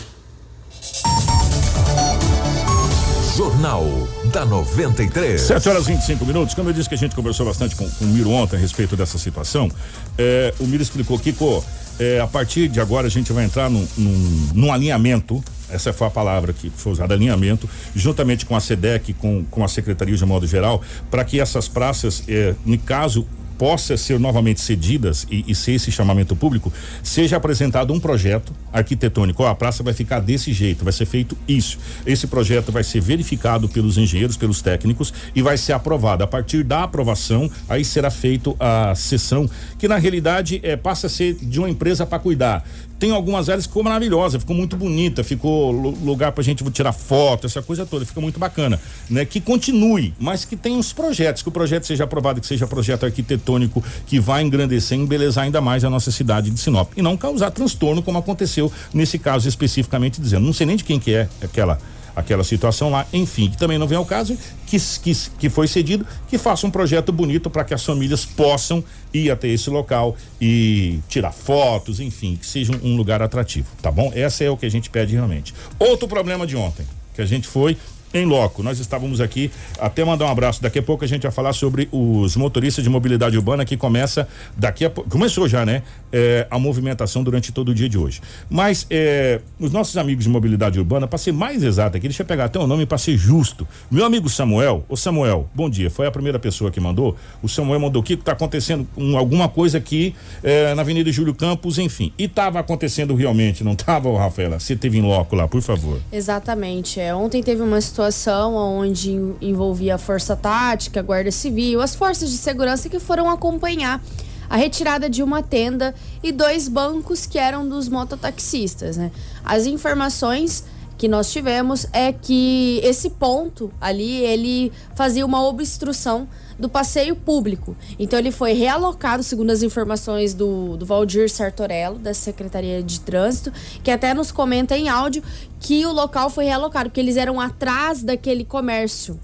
Jornal da 93. 7 horas 25 minutos. Como eu disse que a gente conversou bastante com, com o Miro ontem a respeito dessa situação, é, o Miro explicou, Kiko, é, a partir de agora a gente vai entrar num, num, num, alinhamento, essa foi a palavra que foi usada, alinhamento, juntamente com a SEDEC, com, com a Secretaria de modo geral, para que essas praças, é, no caso possa ser novamente cedidas e, e, ser esse chamamento público, seja apresentado um projeto arquitetônico. Ó, a praça vai ficar desse jeito, vai ser feito isso. Esse projeto vai ser verificado pelos engenheiros, pelos técnicos e vai ser aprovado. A partir da aprovação, aí será feito a sessão, que na realidade é, passa a ser de uma empresa para cuidar tem algumas áreas que ficou maravilhosa, ficou muito bonita, ficou lugar pra gente tirar foto, essa coisa toda, fica muito bacana, né? Que continue, mas que tenha os projetos, que o projeto seja aprovado, que seja projeto arquitetônico que vai engrandecer, embelezar ainda mais a nossa cidade de Sinop e não causar transtorno como aconteceu nesse caso especificamente dizendo, não sei nem de quem que é aquela aquela situação lá, enfim, que também não vem ao caso, que, que, que foi cedido, que faça um projeto bonito para que as famílias possam ir até esse local e tirar fotos, enfim, que seja um, um lugar atrativo, tá bom? Essa é o que a gente pede realmente. Outro problema de ontem, que a gente foi em loco. Nós estávamos aqui, até mandar um abraço. Daqui a pouco a gente vai falar sobre os motoristas de mobilidade urbana que começa daqui a pouco. Começou já, né? É, a movimentação durante todo o dia de hoje. Mas é, os nossos amigos de mobilidade urbana, para ser mais exato aqui, deixa eu pegar até o nome para ser justo. Meu amigo Samuel, ô Samuel, bom dia. Foi a primeira pessoa que mandou. O Samuel mandou o que está acontecendo um, alguma coisa aqui é, na Avenida Júlio Campos, enfim. E estava acontecendo realmente, não estava, Rafaela? Você teve em loco lá, por favor. Exatamente. É, ontem teve uma situação situação onde envolvia a Força Tática, a Guarda Civil, as forças de segurança que foram acompanhar a retirada de uma tenda e dois bancos que eram dos mototaxistas. Né? As informações que nós tivemos é que esse ponto ali ele fazia uma obstrução do passeio público. Então ele foi realocado, segundo as informações do, do Valdir Sartorello, da Secretaria de Trânsito, que até nos comenta em áudio que o local foi realocado, porque eles eram atrás daquele comércio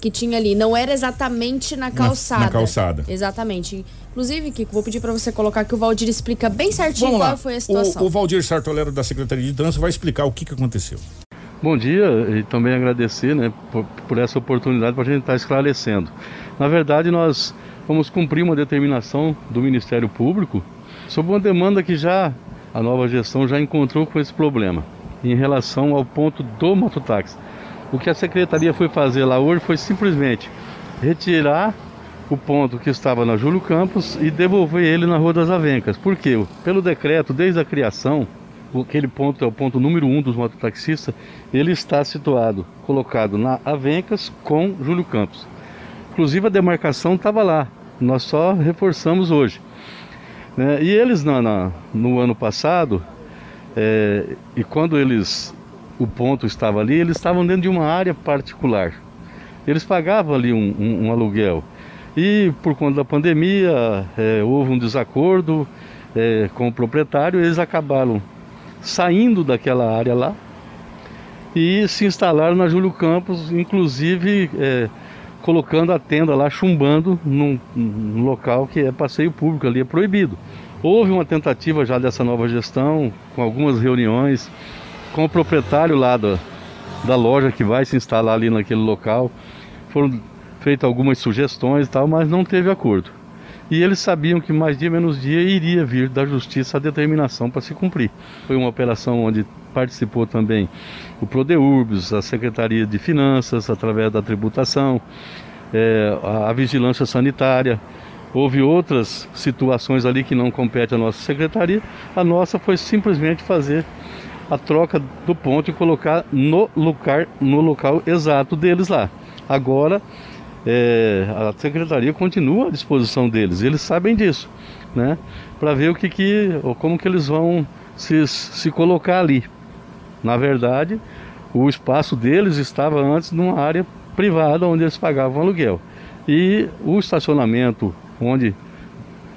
que tinha ali. Não era exatamente na calçada. Na, na calçada. Exatamente. Inclusive, Kiko, vou pedir para você colocar que o Valdir explica bem certinho qual foi a situação. O, o Valdir Sartolero da Secretaria de Trânsito vai explicar o que, que aconteceu. Bom dia e também agradecer né, por, por essa oportunidade para a gente estar tá esclarecendo. Na verdade, nós vamos cumprir uma determinação do Ministério Público sobre uma demanda que já a nova gestão já encontrou com esse problema em relação ao ponto do mototáxi. O que a secretaria foi fazer lá hoje foi simplesmente retirar o ponto que estava na Júlio Campos e devolver ele na Rua das Avencas. Por quê? Pelo decreto, desde a criação, aquele ponto é o ponto número um dos mototaxistas, ele está situado, colocado na Avencas com Júlio Campos. Inclusive a demarcação estava lá, nós só reforçamos hoje. Né? E eles no ano passado, é, e quando eles o ponto estava ali, eles estavam dentro de uma área particular. Eles pagavam ali um, um, um aluguel. E por conta da pandemia, é, houve um desacordo é, com o proprietário, eles acabaram saindo daquela área lá e se instalaram na Júlio Campos, inclusive é, colocando a tenda lá, chumbando num, num, local que é passeio público, ali é proibido. Houve uma tentativa já dessa nova gestão, com algumas reuniões com o proprietário lá da, da loja que vai se instalar ali naquele local. Foram feitas algumas sugestões e tal, mas não teve acordo. E eles sabiam que mais dia menos dia iria vir da justiça a determinação para se cumprir. Foi uma operação onde participou também o Prodeurbs, a Secretaria de Finanças, através da tributação, é, a, a vigilância sanitária. Houve outras situações ali que não compete à nossa secretaria. A nossa foi simplesmente fazer a troca do ponto e colocar no lugar, no local exato deles lá. Agora, é, a secretaria continua à disposição deles, eles sabem disso, né? Para ver o que que, como que eles vão se, se colocar ali. Na verdade, o espaço deles estava antes numa área privada onde eles pagavam aluguel. E o estacionamento onde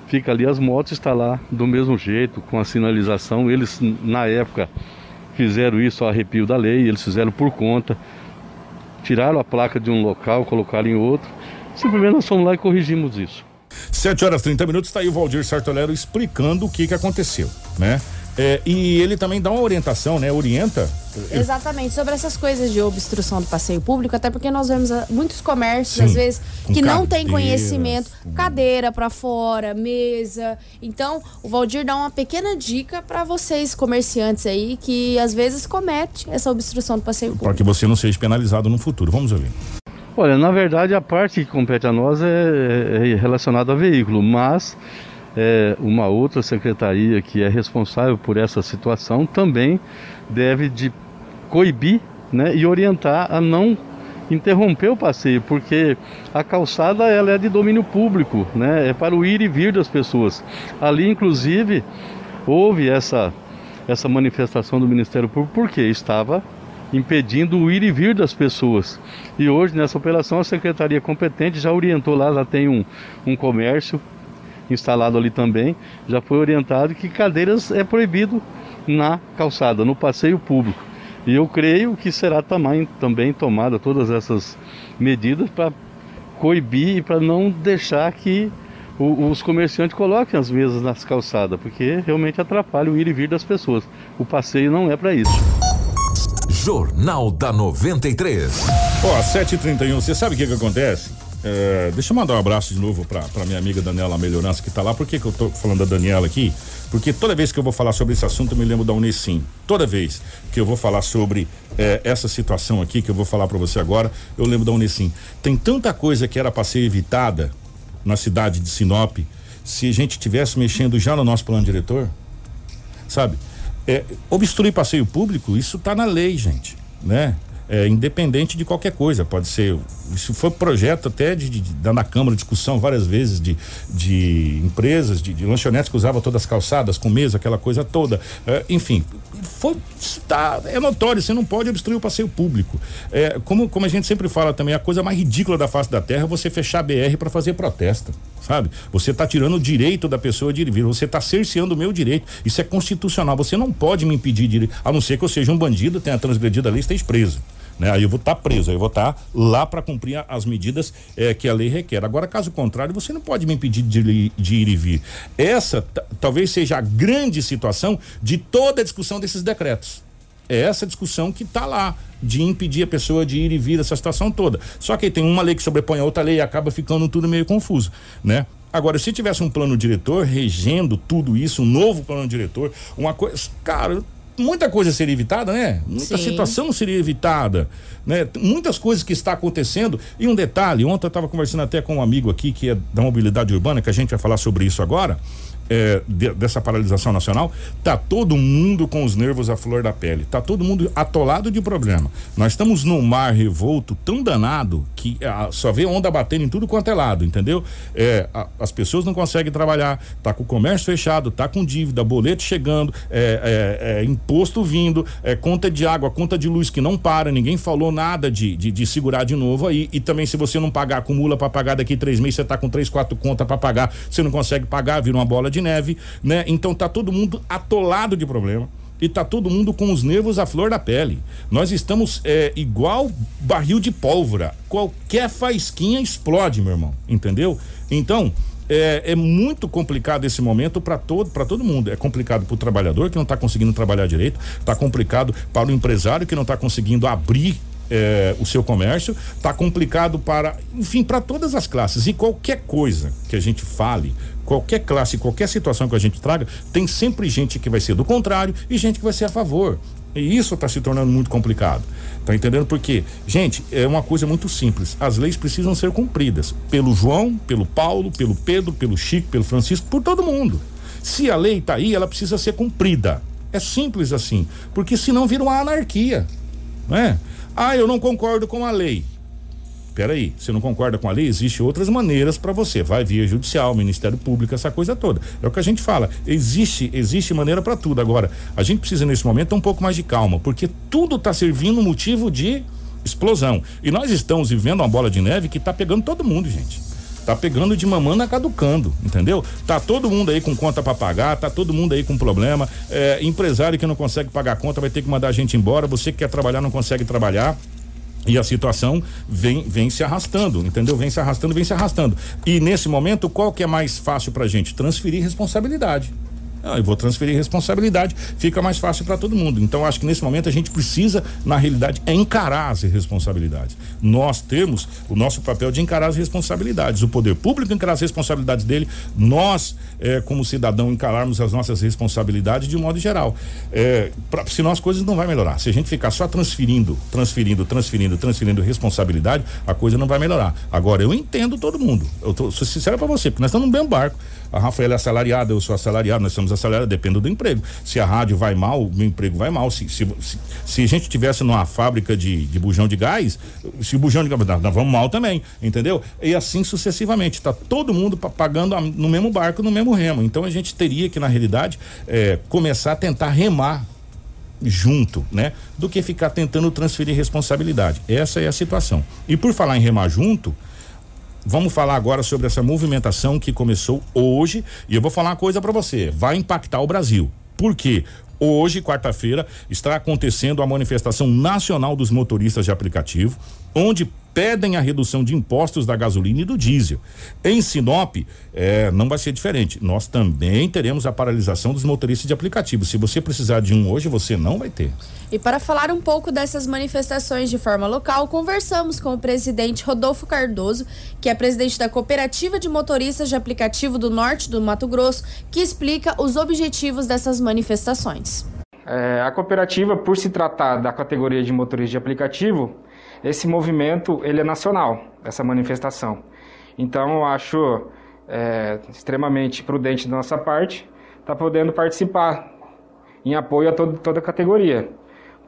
fica ali as motos está lá do mesmo jeito, com a sinalização. Eles na época fizeram isso ao arrepio da lei, eles fizeram por conta, tiraram a placa de um local, colocaram em outro. Simplesmente nós fomos lá e corrigimos isso. 7 horas e 30 minutos, está aí o Valdir Sartolero explicando o que, que aconteceu, né? É, e ele também dá uma orientação, né? Orienta. Exatamente, sobre essas coisas de obstrução do passeio público, até porque nós vemos ah, muitos comércios, Sim, às vezes, que não tem conhecimento, cadeira para fora, mesa. Então, o Valdir dá uma pequena dica para vocês, comerciantes aí, que às vezes comete essa obstrução do passeio público. Para que você não seja penalizado no futuro. Vamos ouvir. Olha, na verdade, a parte que compete a nós é, é relacionada a veículo, mas é, uma outra secretaria que é responsável por essa situação também deve de coibir né, e orientar a não interromper o passeio, porque a calçada ela é de domínio público, né, é para o ir e vir das pessoas. Ali, inclusive, houve essa, essa manifestação do Ministério Público porque estava impedindo o ir e vir das pessoas. E hoje, nessa operação, a secretaria competente já orientou lá, já tem um, um comércio instalado ali também, já foi orientado que cadeiras é proibido na calçada, no passeio público. E eu creio que será também, também tomada todas essas medidas para coibir e para não deixar que o, os comerciantes coloquem as mesas nas calçadas, porque realmente atrapalha o ir e vir das pessoas. O passeio não é para isso. Jornal da 93. Ó, oh, 7h31, você sabe o que, que acontece? É, deixa eu mandar um abraço de novo para minha amiga Daniela Melhorança que está lá. Por que, que eu tô falando da Daniela aqui? Porque toda vez que eu vou falar sobre esse assunto, eu me lembro da Unicim. Toda vez que eu vou falar sobre é, essa situação aqui, que eu vou falar para você agora, eu lembro da Unicim. Tem tanta coisa que era para ser evitada na cidade de Sinop, se a gente tivesse mexendo já no nosso plano diretor, sabe? É, obstruir passeio público, isso tá na lei, gente, né? É, independente de qualquer coisa. Pode ser. Isso foi projeto até de, de, de na Câmara, discussão várias vezes de, de empresas, de, de lanchonetes que usavam todas as calçadas, com mesa, aquela coisa toda. É, enfim, foi, tá, é notório, você não pode obstruir o passeio público. É, como, como a gente sempre fala também, a coisa mais ridícula da face da terra é você fechar a BR para fazer protesto, sabe? Você está tirando o direito da pessoa de ir vir, você está cerceando o meu direito. Isso é constitucional, você não pode me impedir de ir, a não ser que eu seja um bandido, tenha transgredido a lei esteja preso né? Aí eu vou estar tá preso, aí eu vou estar tá lá para cumprir as medidas eh, que a lei requer. Agora, caso contrário, você não pode me impedir de, de ir e vir. Essa talvez seja a grande situação de toda a discussão desses decretos. É essa discussão que está lá, de impedir a pessoa de ir e vir, essa situação toda. Só que tem uma lei que sobrepõe a outra lei e acaba ficando tudo meio confuso, né? Agora, se tivesse um plano diretor regendo tudo isso, um novo plano diretor, uma coisa. Cara, muita coisa seria evitada, né? Muita Sim. situação seria evitada, né? Muitas coisas que está acontecendo. E um detalhe, ontem eu estava conversando até com um amigo aqui que é da mobilidade urbana, que a gente vai falar sobre isso agora é, de, dessa paralisação nacional, tá todo mundo com os nervos à flor da pele, tá todo mundo atolado de problema. Nós estamos num mar revolto tão danado que a, só vê onda batendo em tudo quanto é lado, entendeu? É, a, as pessoas não conseguem trabalhar, tá com o comércio fechado, tá com dívida, boleto chegando, é, é, é imposto vindo, é, conta de água, conta de luz que não para, ninguém falou nada de, de, de segurar de novo aí. E também se você não pagar, acumula para pagar daqui três meses, você tá com três, quatro contas para pagar, você não consegue pagar, vira uma bola de neve, né? Então tá todo mundo atolado de problema e tá todo mundo com os nervos à flor da pele. Nós estamos é, igual barril de pólvora. Qualquer faísquinha explode, meu irmão. Entendeu? Então, é, é, muito complicado esse momento para todo para todo mundo. É complicado para o trabalhador que não está conseguindo trabalhar direito, está complicado para o empresário que não está conseguindo abrir é, o seu comércio, está complicado para, enfim, para todas as classes. E qualquer coisa que a gente fale qualquer classe, qualquer situação que a gente traga, tem sempre gente que vai ser do contrário e gente que vai ser a favor. E isso está se tornando muito complicado. Tá entendendo? Porque, gente, é uma coisa muito simples. As leis precisam ser cumpridas pelo João, pelo Paulo, pelo Pedro, pelo Chico, pelo Francisco, por todo mundo. Se a lei está aí, ela precisa ser cumprida. É simples assim. Porque senão vira uma anarquia. Não é? Ah, eu não concordo com a lei peraí, você não concorda com a lei? Existem outras maneiras para você. Vai via judicial, Ministério Público, essa coisa toda. É o que a gente fala. Existe, existe maneira para tudo. Agora, a gente precisa nesse momento um pouco mais de calma, porque tudo está servindo motivo de explosão. E nós estamos vivendo uma bola de neve que está pegando todo mundo, gente. Tá pegando de mamana caducando, entendeu? Tá todo mundo aí com conta para pagar, tá todo mundo aí com problema. É, empresário que não consegue pagar a conta vai ter que mandar a gente embora. Você que quer trabalhar não consegue trabalhar. E a situação vem, vem se arrastando, entendeu? Vem se arrastando, vem se arrastando. E nesse momento, qual que é mais fácil pra gente? Transferir responsabilidade. Ah, eu vou transferir responsabilidade, fica mais fácil para todo mundo. Então, acho que nesse momento a gente precisa, na realidade, é encarar as responsabilidades. Nós temos o nosso papel de encarar as responsabilidades. O poder público encarar as responsabilidades dele, nós, eh, como cidadão, encararmos as nossas responsabilidades de modo geral. Eh, pra, senão as coisas não vai melhorar. Se a gente ficar só transferindo, transferindo, transferindo, transferindo responsabilidade, a coisa não vai melhorar. Agora, eu entendo todo mundo. Eu tô, sou sincero para você, porque nós estamos no mesmo barco. A Rafaela é assalariada, eu sou assalariado, nós somos assalariados, depende do emprego. Se a rádio vai mal, o emprego vai mal. Se, se, se, se a gente tivesse numa fábrica de, de bujão de gás, se o bujão de gás, nós vamos mal também, entendeu? E assim sucessivamente. Está todo mundo pagando no mesmo barco, no mesmo remo. Então a gente teria que, na realidade, é, começar a tentar remar junto, né? Do que ficar tentando transferir responsabilidade. Essa é a situação. E por falar em remar junto, Vamos falar agora sobre essa movimentação que começou hoje e eu vou falar uma coisa para você, vai impactar o Brasil. Por quê? Hoje, quarta-feira, está acontecendo a manifestação nacional dos motoristas de aplicativo, onde pedem a redução de impostos da gasolina e do diesel. Em Sinop, é, não vai ser diferente. Nós também teremos a paralisação dos motoristas de aplicativo. Se você precisar de um hoje, você não vai ter. E para falar um pouco dessas manifestações de forma local, conversamos com o presidente Rodolfo Cardoso, que é presidente da Cooperativa de Motoristas de Aplicativo do Norte do Mato Grosso, que explica os objetivos dessas manifestações. É, a cooperativa, por se tratar da categoria de motoristas de aplicativo, esse movimento ele é nacional, essa manifestação. Então eu acho é, extremamente prudente da nossa parte estar tá podendo participar em apoio a todo, toda a categoria.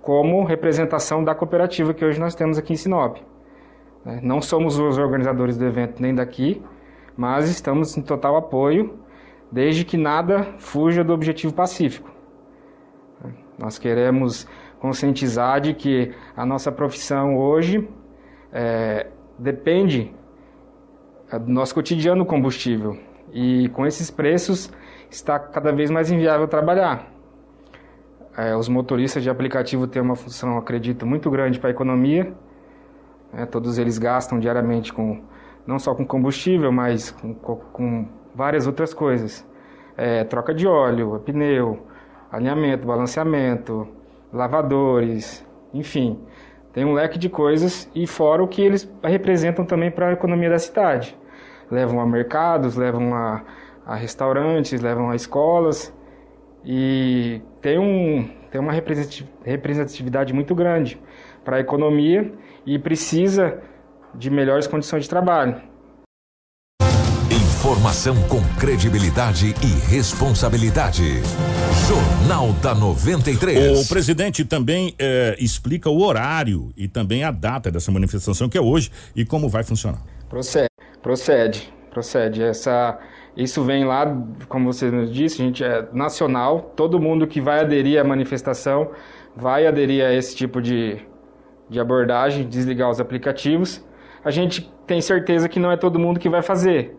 como representação da cooperativa que hoje nós temos aqui em Sinop. Né? Não somos os organizadores do evento nem daqui, mas estamos em total apoio, desde que nada fuja do objetivo pacífico. Nós queremos conscientizar de que a nossa profissão hoje é, depende é, do nosso cotidiano combustível e com esses preços está cada vez mais inviável trabalhar. É, os motoristas de aplicativo têm uma função, acredito, muito grande para a economia. É, todos eles gastam diariamente com não só com combustível, mas com, com várias outras coisas. É, troca de óleo, pneu, alinhamento, balanceamento, lavadores, enfim. Tem um leque de coisas e fora o que eles representam também para a economia da cidade. Levam a mercados, levam a, a restaurantes, levam a escolas e tem, um, tem uma representatividade muito grande para a economia e precisa de melhores condições de trabalho. Informação com credibilidade e responsabilidade. Jornal da 93. O presidente também eh, explica o horário e também a data dessa manifestação que é hoje e como vai funcionar. Procede, procede, procede. Essa, isso vem lá, como você nos disse, a gente é nacional. Todo mundo que vai aderir à manifestação vai aderir a esse tipo de, de abordagem, desligar os aplicativos. A gente tem certeza que não é todo mundo que vai fazer,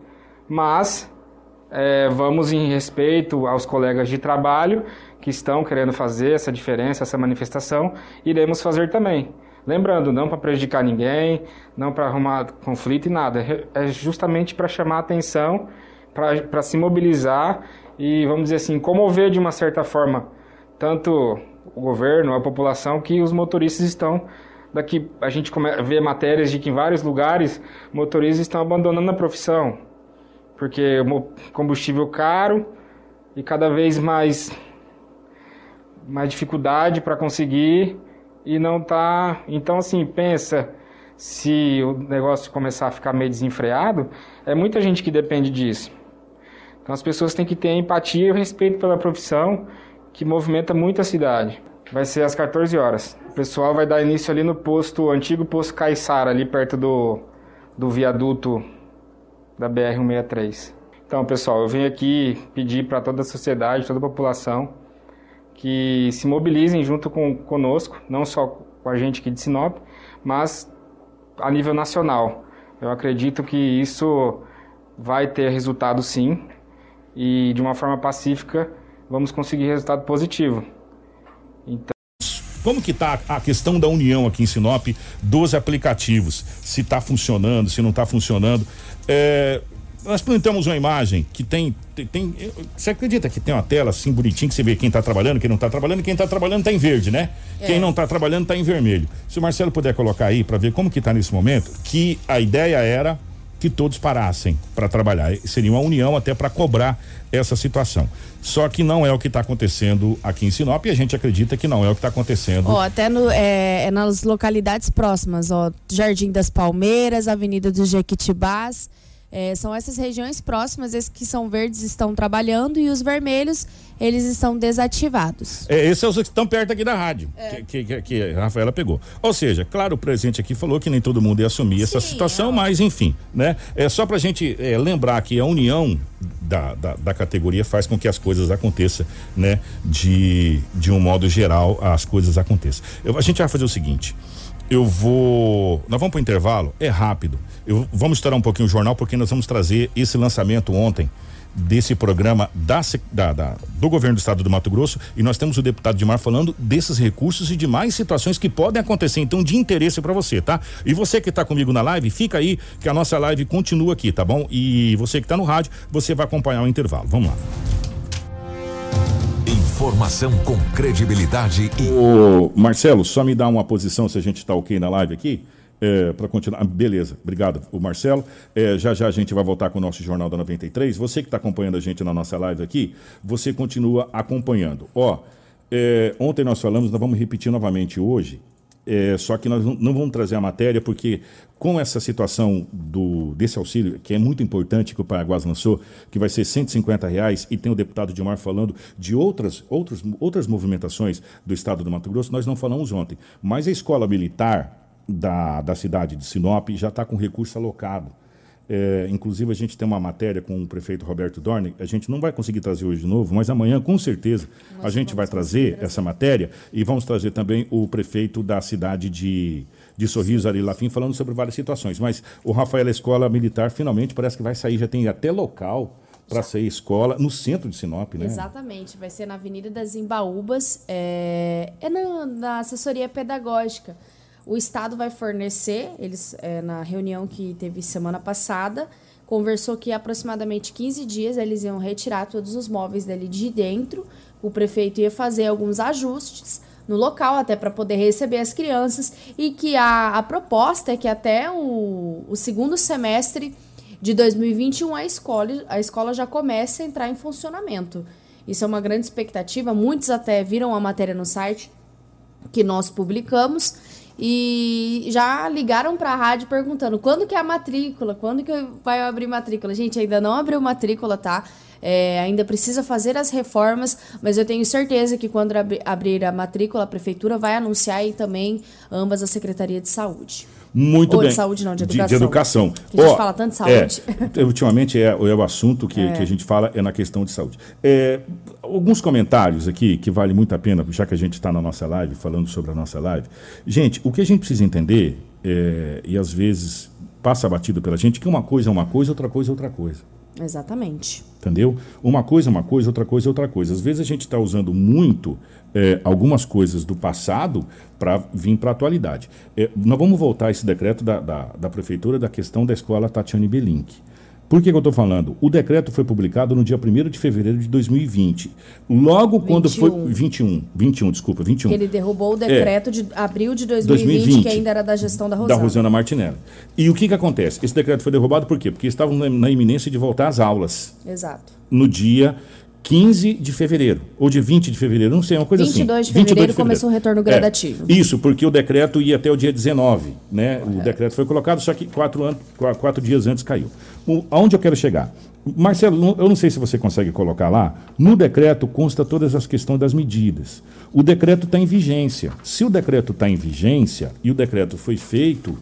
mas é, vamos em respeito aos colegas de trabalho que estão querendo fazer essa diferença, essa manifestação, iremos fazer também. Lembrando, não para prejudicar ninguém, não para arrumar conflito e nada, é justamente para chamar atenção, para se mobilizar e, vamos dizer assim, comover de uma certa forma tanto o governo, a população, que os motoristas estão daqui. A gente vê matérias de que em vários lugares motoristas estão abandonando a profissão, porque combustível caro e cada vez mais mais dificuldade para conseguir e não tá. Então assim, pensa se o negócio começar a ficar meio desenfreado, é muita gente que depende disso. Então as pessoas têm que ter empatia e respeito pela profissão que movimenta muito a cidade. Vai ser às 14 horas. O pessoal vai dar início ali no posto, antigo posto Caiçara, ali perto do, do viaduto da BR-163. Então, pessoal, eu venho aqui pedir para toda a sociedade, toda a população, que se mobilizem junto com conosco, não só com a gente aqui de Sinop, mas a nível nacional. Eu acredito que isso vai ter resultado sim, e de uma forma pacífica vamos conseguir resultado positivo. Então, como que está a questão da união aqui em Sinop dos aplicativos? Se está funcionando, se não está funcionando? É, nós plantamos uma imagem que tem, tem, tem, Você acredita que tem uma tela assim bonitinha que você vê quem está trabalhando, quem não está trabalhando, quem está trabalhando está em verde, né? É. Quem não está trabalhando está em vermelho. Se o Marcelo puder colocar aí para ver como que está nesse momento, que a ideia era que todos parassem para trabalhar. Seria uma união até para cobrar essa situação. Só que não é o que está acontecendo aqui em Sinop e a gente acredita que não é o que está acontecendo. Até no, é, é, nas localidades próximas, ó, Jardim das Palmeiras, Avenida dos Jequitibás. É, são essas regiões próximas, esses que são verdes estão trabalhando e os vermelhos eles estão desativados. É, esses são os que estão perto aqui da rádio, é. que, que, que, a Rafaela pegou. Ou seja, claro, o presidente aqui falou que nem todo mundo ia assumir Sim, essa situação, mas enfim, né? É só pra gente é, lembrar que a união da, da, da, categoria faz com que as coisas aconteçam, né? De, de um modo geral, as coisas aconteçam. Eu, a gente vai fazer o seguinte, eu vou. Nós vamos para o intervalo, é rápido. Eu, vamos estourar um pouquinho o jornal, porque nós vamos trazer esse lançamento ontem desse programa da, da, da, do governo do estado do Mato Grosso e nós temos o deputado Dimar falando desses recursos e de mais situações que podem acontecer, então de interesse para você, tá? E você que está comigo na live, fica aí que a nossa live continua aqui, tá bom? E você que está no rádio, você vai acompanhar o intervalo. Vamos lá. Informação com credibilidade e. Ô, Marcelo, só me dá uma posição se a gente está ok na live aqui. É, para continuar. beleza, obrigado, o Marcelo. É, já já a gente vai voltar com o nosso Jornal da 93. Você que está acompanhando a gente na nossa live aqui, você continua acompanhando. Ó, é, ontem nós falamos, nós vamos repetir novamente hoje, É, só que nós não vamos trazer a matéria porque com essa situação do, desse auxílio, que é muito importante que o Paraguai lançou, que vai ser 150 reais, e tem o deputado Dilmar falando de outras, outras, outras movimentações do estado do Mato Grosso, nós não falamos ontem. Mas a escola militar da, da cidade de Sinop já está com recurso alocado. É, inclusive, a gente tem uma matéria com o prefeito Roberto Dorne. A gente não vai conseguir trazer hoje de novo, mas amanhã, com certeza, a gente vai trazer essa matéria e vamos trazer também o prefeito da cidade de, de Sorriso, Ari Lafim, falando sobre várias situações. Mas o Rafael Escola Militar finalmente parece que vai sair, já tem até local para sair escola no centro de Sinop, né? Exatamente, vai ser na Avenida das Embaúbas, é, é na, na assessoria pedagógica. O Estado vai fornecer, eles é, na reunião que teve semana passada, conversou que aproximadamente 15 dias eles iam retirar todos os móveis dali de dentro. O prefeito ia fazer alguns ajustes no local até para poder receber as crianças e que a, a proposta é que até o, o segundo semestre de 2021 a escola, a escola já comece a entrar em funcionamento. Isso é uma grande expectativa. Muitos até viram a matéria no site que nós publicamos e já ligaram para a rádio perguntando quando que é a matrícula, quando que vai abrir matrícula. Gente, ainda não abriu matrícula, tá? É, ainda precisa fazer as reformas, mas eu tenho certeza que quando abri- abrir a matrícula, a prefeitura vai anunciar e também ambas a Secretaria de Saúde. Muito Ou bem. de saúde não, de De, educação. educação. Que a gente fala tanto de saúde. É, ultimamente é, é o assunto que, É. que a gente fala é na questão de saúde. É, alguns comentários aqui que vale muito a pena, já que a gente está na nossa live, falando sobre a nossa live. Gente, o que a gente precisa entender, é, e às vezes passa batido pela gente, que uma coisa é uma coisa, outra coisa é outra coisa. Exatamente. Entendeu? Uma coisa é uma coisa, outra coisa é outra coisa. Às vezes a gente está usando muito é, algumas coisas do passado para vir para a atualidade. É, nós vamos voltar a esse decreto da, da, da prefeitura da questão da escola Tatiane Belink. Por que, que eu estou falando? O decreto foi publicado no dia 1 de fevereiro de 2020. Logo quando foi. 21. 21, desculpa, 21. Que ele derrubou o decreto de abril de 2020, 2020, que ainda era da gestão da da Rosana. Rosana Martinelli. E o que, que acontece? Esse decreto foi derrubado por quê? Porque estavam na, na iminência de voltar às aulas Exato. no dia 15 de fevereiro, ou de 20 de fevereiro, não sei, uma coisa 22 assim. de fevereiro começou o retorno gradativo. É, isso, porque o decreto ia até o dia 19, né? O decreto foi colocado, só que quatro, qua- quatro dias antes caiu. O, aonde eu quero chegar? Marcelo, eu não sei se você consegue colocar lá. No decreto consta todas as questões das medidas. O decreto está em vigência. Se o decreto está em vigência e o decreto foi feito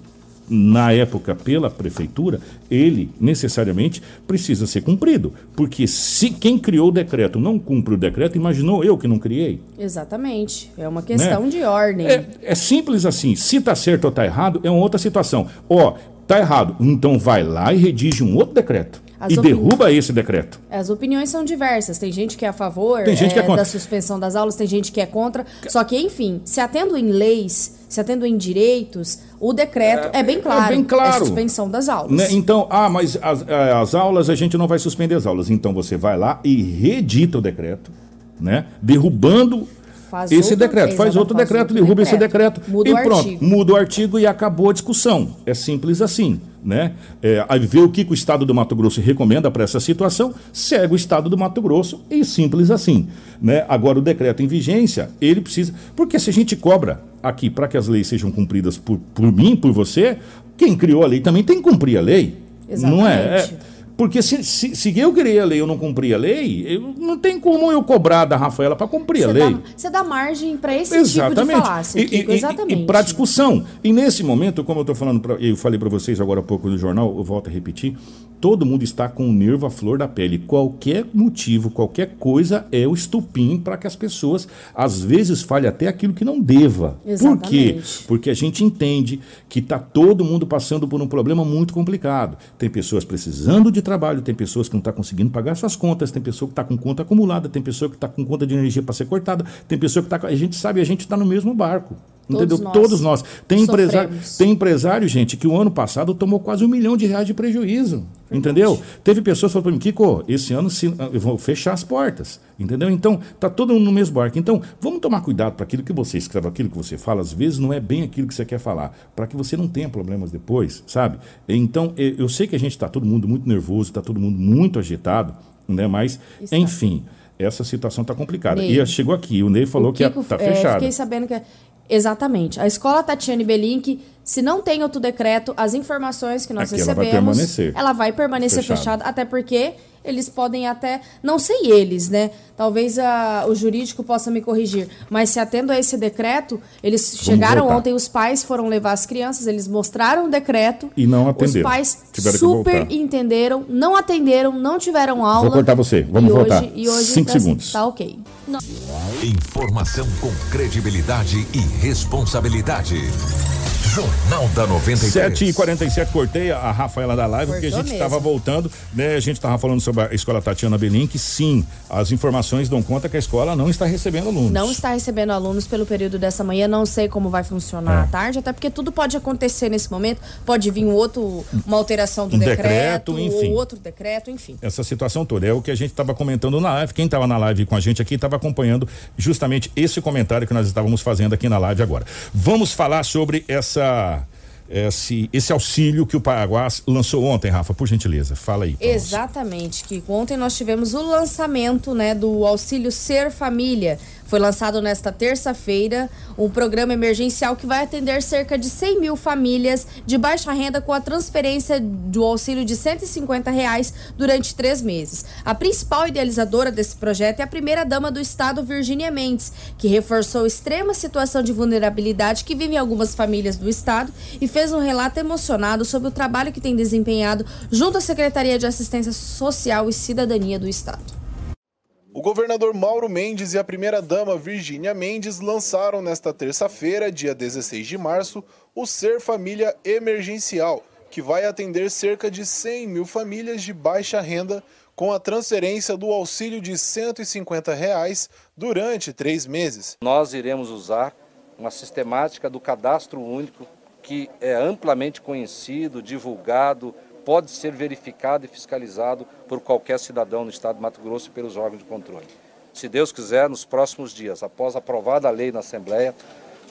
na época pela prefeitura, ele necessariamente precisa ser cumprido. Porque se quem criou o decreto não cumpre o decreto, imaginou eu que não criei? Exatamente. É uma questão Né? de ordem. É, é simples assim. Se está certo ou está errado, é uma outra situação. Ó, tá errado. Então vai lá e redige um outro decreto. As e opini- derruba esse decreto. As opiniões são diversas. Tem gente que é a favor Tem gente que é contra. da suspensão das aulas, tem gente que é contra. Só que, enfim, se atendo em leis, se atendo em direitos, o decreto é, bem claro. bem claro. É suspensão das aulas. Né? Então, ah, mas as, eh, as aulas, a gente não vai suspender as aulas. Então você vai lá e reedita o decreto, né? Derrubando Faz esse outro- decreto. Faz outro faz decreto, derruba esse decreto. Muda e o pronto, artigo. muda o artigo e acabou a discussão. É simples assim. Né? É, aí vê o que, o Estado do Mato Grosso recomenda para essa situação, segue o Estado do Mato Grosso e simples assim. Né? Agora, o decreto em vigência, ele precisa. Porque se a gente cobra aqui para que as leis sejam cumpridas por, por mim, por você, quem criou a lei também tem que cumprir a lei. Não é? Exatamente. É, porque se, se, se eu criei a lei e eu não cumpri a lei, eu, não tem como eu cobrar da Rafaela para cumprir a lei. dá, você dá margem para esse Exatamente. tipo de falácia. E- Kiko, e, exatamente. para discussão. E nesse momento, como eu estou falando, pra, eu falei para vocês agora há pouco no jornal, eu volto a repetir, todo mundo está com o nervo à flor da pele. Qualquer motivo, qualquer coisa é o estupim para que as pessoas, às vezes, falem até aquilo que não deva. Por quê? Exatamente. Porque a gente entende que está todo mundo passando por um problema muito complicado. Tem pessoas precisando de trabalho, tem pessoas que não estão conseguindo pagar suas contas, tem pessoa que está com conta acumulada, tem pessoa que está com conta de energia para ser cortada, tem pessoa que está. A gente sabe, a gente está no mesmo barco. Todos entendeu? nós Todos nós. Tem empresário, tem empresário, gente, que o ano passado tomou quase um milhão de reais de prejuízo. Entendeu? Teve pessoas que falaram para mim, Kiko, esse ano se- eu vou fechar as portas. Entendeu? Então, tá todo mundo no mesmo barco. Então, vamos tomar cuidado para aquilo que você escreve, aquilo que você fala. Às vezes não é bem aquilo que você quer falar, para que você não tenha problemas depois, sabe? Então, eu sei que a gente está todo mundo muito nervoso, está todo mundo muito agitado, né? Mas, Está. enfim, essa situação está complicada. Ney. E chegou aqui, o Ney falou O que está é, fechado. Fiquei sabendo que Exatamente. A escola Tatiane Belink, se não tem outro decreto, as informações que nós Aqui ela vai recebemos, permanecer ela vai permanecer fechada. até porque eles podem até, não sei eles, né? Talvez a- o jurídico possa me corrigir, mas se atendo a esse decreto, eles chegaram voltar. ontem, os pais foram levar as crianças, eles mostraram o decreto. E não Os atenderam. pais Tiveram super entenderam, não atenderam, não tiveram aula. Vou cortar você. Vamos voltar. Hoje, e hoje Cinco tá, segundos. Tá ok. Informação com credibilidade e responsabilidade. Jornal da 93. 7 e 47 cortei a Rafaela da live, porque a Cortou gente estava voltando, né? A gente estava falando sobre a escola Tatiana Belink. Sim, as informações dão conta que a escola não está recebendo alunos. Não está recebendo alunos pelo período dessa manhã, não sei como vai funcionar É. à tarde, até porque tudo pode acontecer nesse momento. Pode vir um outro, uma alteração do Um decreto, decreto, enfim. ou outro decreto, enfim. essa situação toda. É o que a gente estava comentando na live. Quem estava na live com a gente aqui estava acompanhando justamente esse comentário que nós estávamos fazendo aqui na live agora. Vamos falar sobre essa. Esse, esse auxílio que o Paraguai lançou ontem, Rafa, por gentileza. Fala aí. Exatamente, que ontem nós tivemos o lançamento né, do Auxílio Ser Família. Foi lançado nesta terça-feira um programa emergencial que vai atender cerca de 100 mil famílias de baixa renda com a transferência do auxílio de 150 reais durante três meses. A principal idealizadora desse projeto é a primeira-dama do estado, Virgínia Mendes, que reforçou a extrema situação de vulnerabilidade que vivem algumas famílias do estado e fez um relato emocionado sobre o trabalho que tem desempenhado junto à Secretaria de Assistência Social e Cidadania do estado. O governador Mauro Mendes e a primeira-dama Virgínia Mendes lançaram nesta terça-feira, dia 16 de março, o Ser Família Emergencial, que vai atender cerca de 100 mil famílias de baixa renda com a transferência do auxílio de 150 reais durante três meses. Nós iremos usar uma sistemática do cadastro único que é amplamente conhecido, divulgado, pode ser verificado e fiscalizado por qualquer cidadão no estado de Mato Grosso e pelos órgãos de controle. Se Deus quiser, nos próximos dias, após aprovada a lei na Assembleia,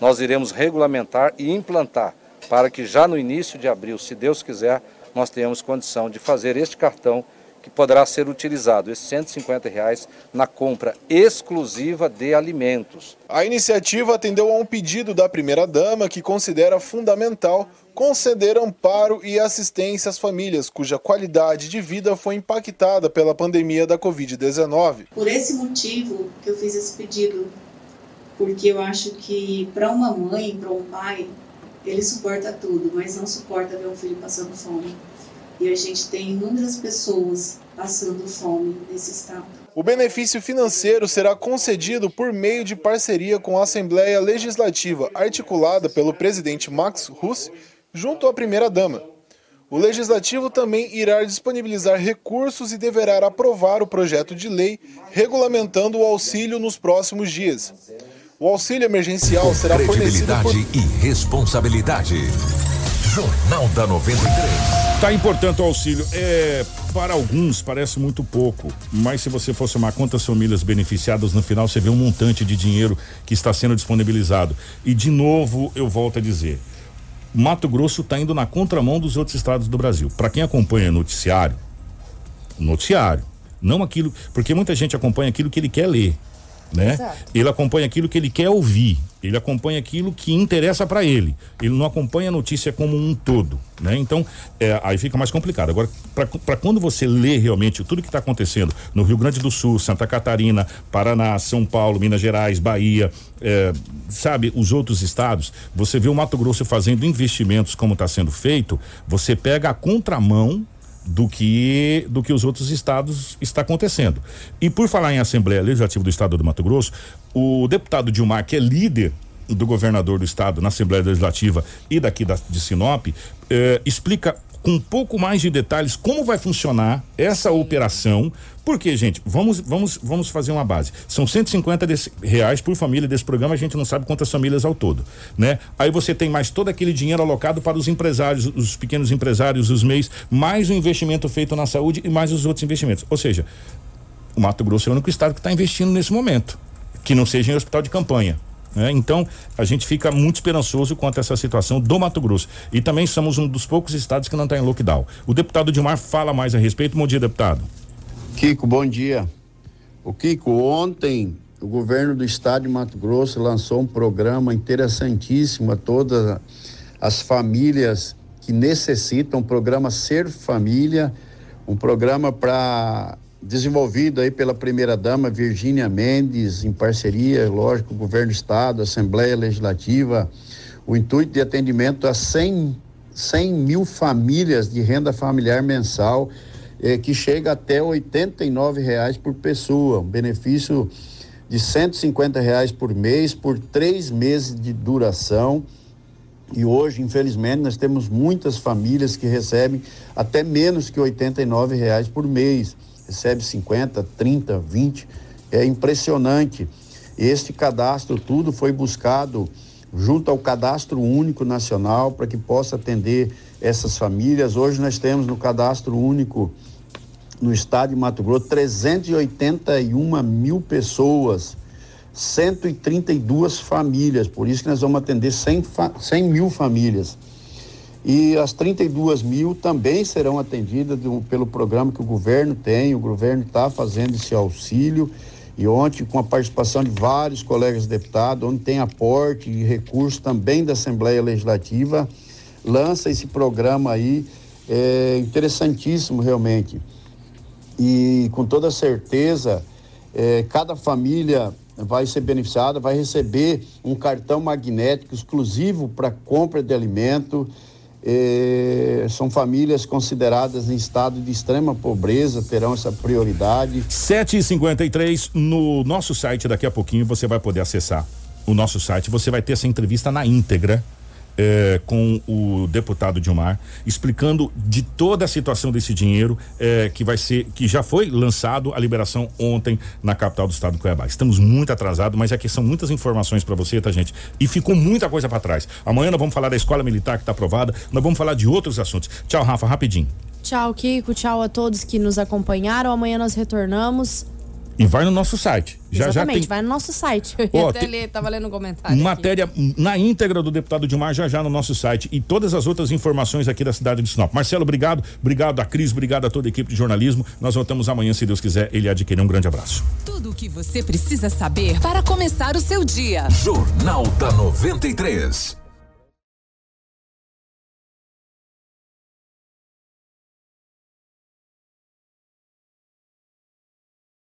nós iremos regulamentar e implantar para que já no início de abril, se Deus quiser, nós tenhamos condição de fazer este cartão que poderá ser utilizado, esses 150 reais, na compra exclusiva de alimentos. A iniciativa atendeu a um pedido da primeira-dama que considera fundamental conceder amparo e assistência às famílias cuja qualidade de vida foi impactada pela pandemia da Covid-19. Por esse motivo que eu fiz esse pedido, porque eu acho que para uma mãe, para um pai, ele suporta tudo, mas não suporta ver um filho passando fome. E a gente tem inúmeras pessoas passando fome nesse estado. O benefício financeiro será concedido por meio de parceria com a Assembleia Legislativa, articulada pelo presidente Max Russe, junto à primeira-dama. O legislativo também irá disponibilizar recursos e deverá aprovar o projeto de lei regulamentando o auxílio nos próximos dias. O auxílio emergencial será fornecido por Credibilidade e responsabilidade. Jornal da 93. Tá importante o auxílio. É, para alguns parece muito pouco, mas se você for somar quantas famílias beneficiadas no final, você vê um montante de dinheiro que está sendo disponibilizado. E de novo, eu volto a dizer, Mato Grosso está indo na contramão dos outros estados do Brasil. Para quem acompanha noticiário, noticiário, não aquilo, porque muita gente acompanha aquilo que ele quer ler, né? Exato. Ele acompanha aquilo que ele quer ouvir, ele acompanha aquilo que interessa para ele. Ele não acompanha a notícia como um todo, né? Então, é, aí fica mais complicado. Agora, para quando você lê realmente tudo que está acontecendo no Rio Grande do Sul, Santa Catarina, Paraná, São Paulo, Minas Gerais, Bahia, é, sabe, os outros estados, você vê o Mato Grosso fazendo investimentos como está sendo feito, você pega a contramão do que do que os outros estados está acontecendo. E por falar em Assembleia Legislativa do Estado do Mato Grosso, o deputado Dilmar, que é líder do governador do estado na Assembleia Legislativa e daqui da, de Sinop, eh, explica com um pouco mais de detalhes como vai funcionar essa operação. Porque, gente, vamos, vamos, vamos fazer uma base. São 150 desse, reais por família desse programa, a gente não sabe quantas famílias ao todo, né? Aí você tem mais todo aquele dinheiro alocado para os empresários, os pequenos empresários, os MEIs, mais o investimento feito na saúde e mais os outros investimentos. Ou seja, o Mato Grosso é o único estado que está investindo nesse momento, que não seja em hospital de campanha. Né? Então, a gente fica muito esperançoso quanto a essa situação do Mato Grosso. E também somos um dos poucos estados que não está em lockdown. O deputado Dilmar fala mais a respeito. Bom dia, deputado. Kiko, bom dia. O Kiko, ontem o governo do estado de Mato Grosso lançou um programa interessantíssimo a todas as famílias que necessitam, um programa Ser Família, um programa para desenvolvido aí pela primeira dama Virgínia Mendes, em parceria, lógico, o governo do estado, Assembleia Legislativa, o intuito de atendimento a 100, 100 mil famílias de renda familiar mensal, eh, que chega até R$ reais por pessoa, um benefício de 150 reais por mês, por três meses de duração. E hoje, infelizmente, nós temos muitas famílias que recebem até menos que R$ reais por mês recebe 50, 30, 20. É impressionante. Este cadastro, tudo foi buscado junto ao Cadastro Único Nacional para que possa atender essas famílias. Hoje nós temos no Cadastro Único no estado de Mato Grosso 381 mil pessoas, 132 famílias. Por isso que nós vamos atender 100, 100 mil famílias. E as 32 mil também serão atendidas do, pelo programa que o governo tem. O governo está fazendo esse auxílio. E ontem, com a participação de vários colegas deputados, onde tem aporte e recurso também da Assembleia Legislativa, lança esse programa aí, é interessantíssimo realmente. E com toda certeza, é, cada família vai ser beneficiada, vai receber um cartão magnético exclusivo para compra de alimento. Eh, são famílias consideradas em estado de extrema pobreza, terão essa prioridade. 7h53 no nosso site, daqui a pouquinho você vai poder acessar o nosso site. Você vai ter essa entrevista na íntegra é, com o deputado Dilmar, explicando de toda a situação desse dinheiro é, que vai ser, que já foi lançado a liberação ontem na capital do estado do Cuiabá. Estamos muito atrasados, mas aqui são muitas informações para você, tá, gente? E ficou muita coisa para trás. Amanhã nós vamos falar da escola militar que está aprovada, nós vamos falar de outros assuntos. Tchau, Rafa, rapidinho. Tchau, Kiko. Tchau a todos que nos acompanharam. Amanhã nós retornamos. E vai no nosso site. Já, Exatamente, já tem vai no nosso site. Eu Ó, até tem- ler, tava lendo um comentário. matéria na íntegra do deputado Dilmar já já no nosso site e todas as outras informações aqui da cidade de Sinop. Marcelo, obrigado. Obrigado a Cris, obrigado a toda a equipe de jornalismo. Nós voltamos amanhã, se Deus quiser, ele adquirir. Um grande abraço. Tudo o que você precisa saber para começar o seu dia. Jornal da 93.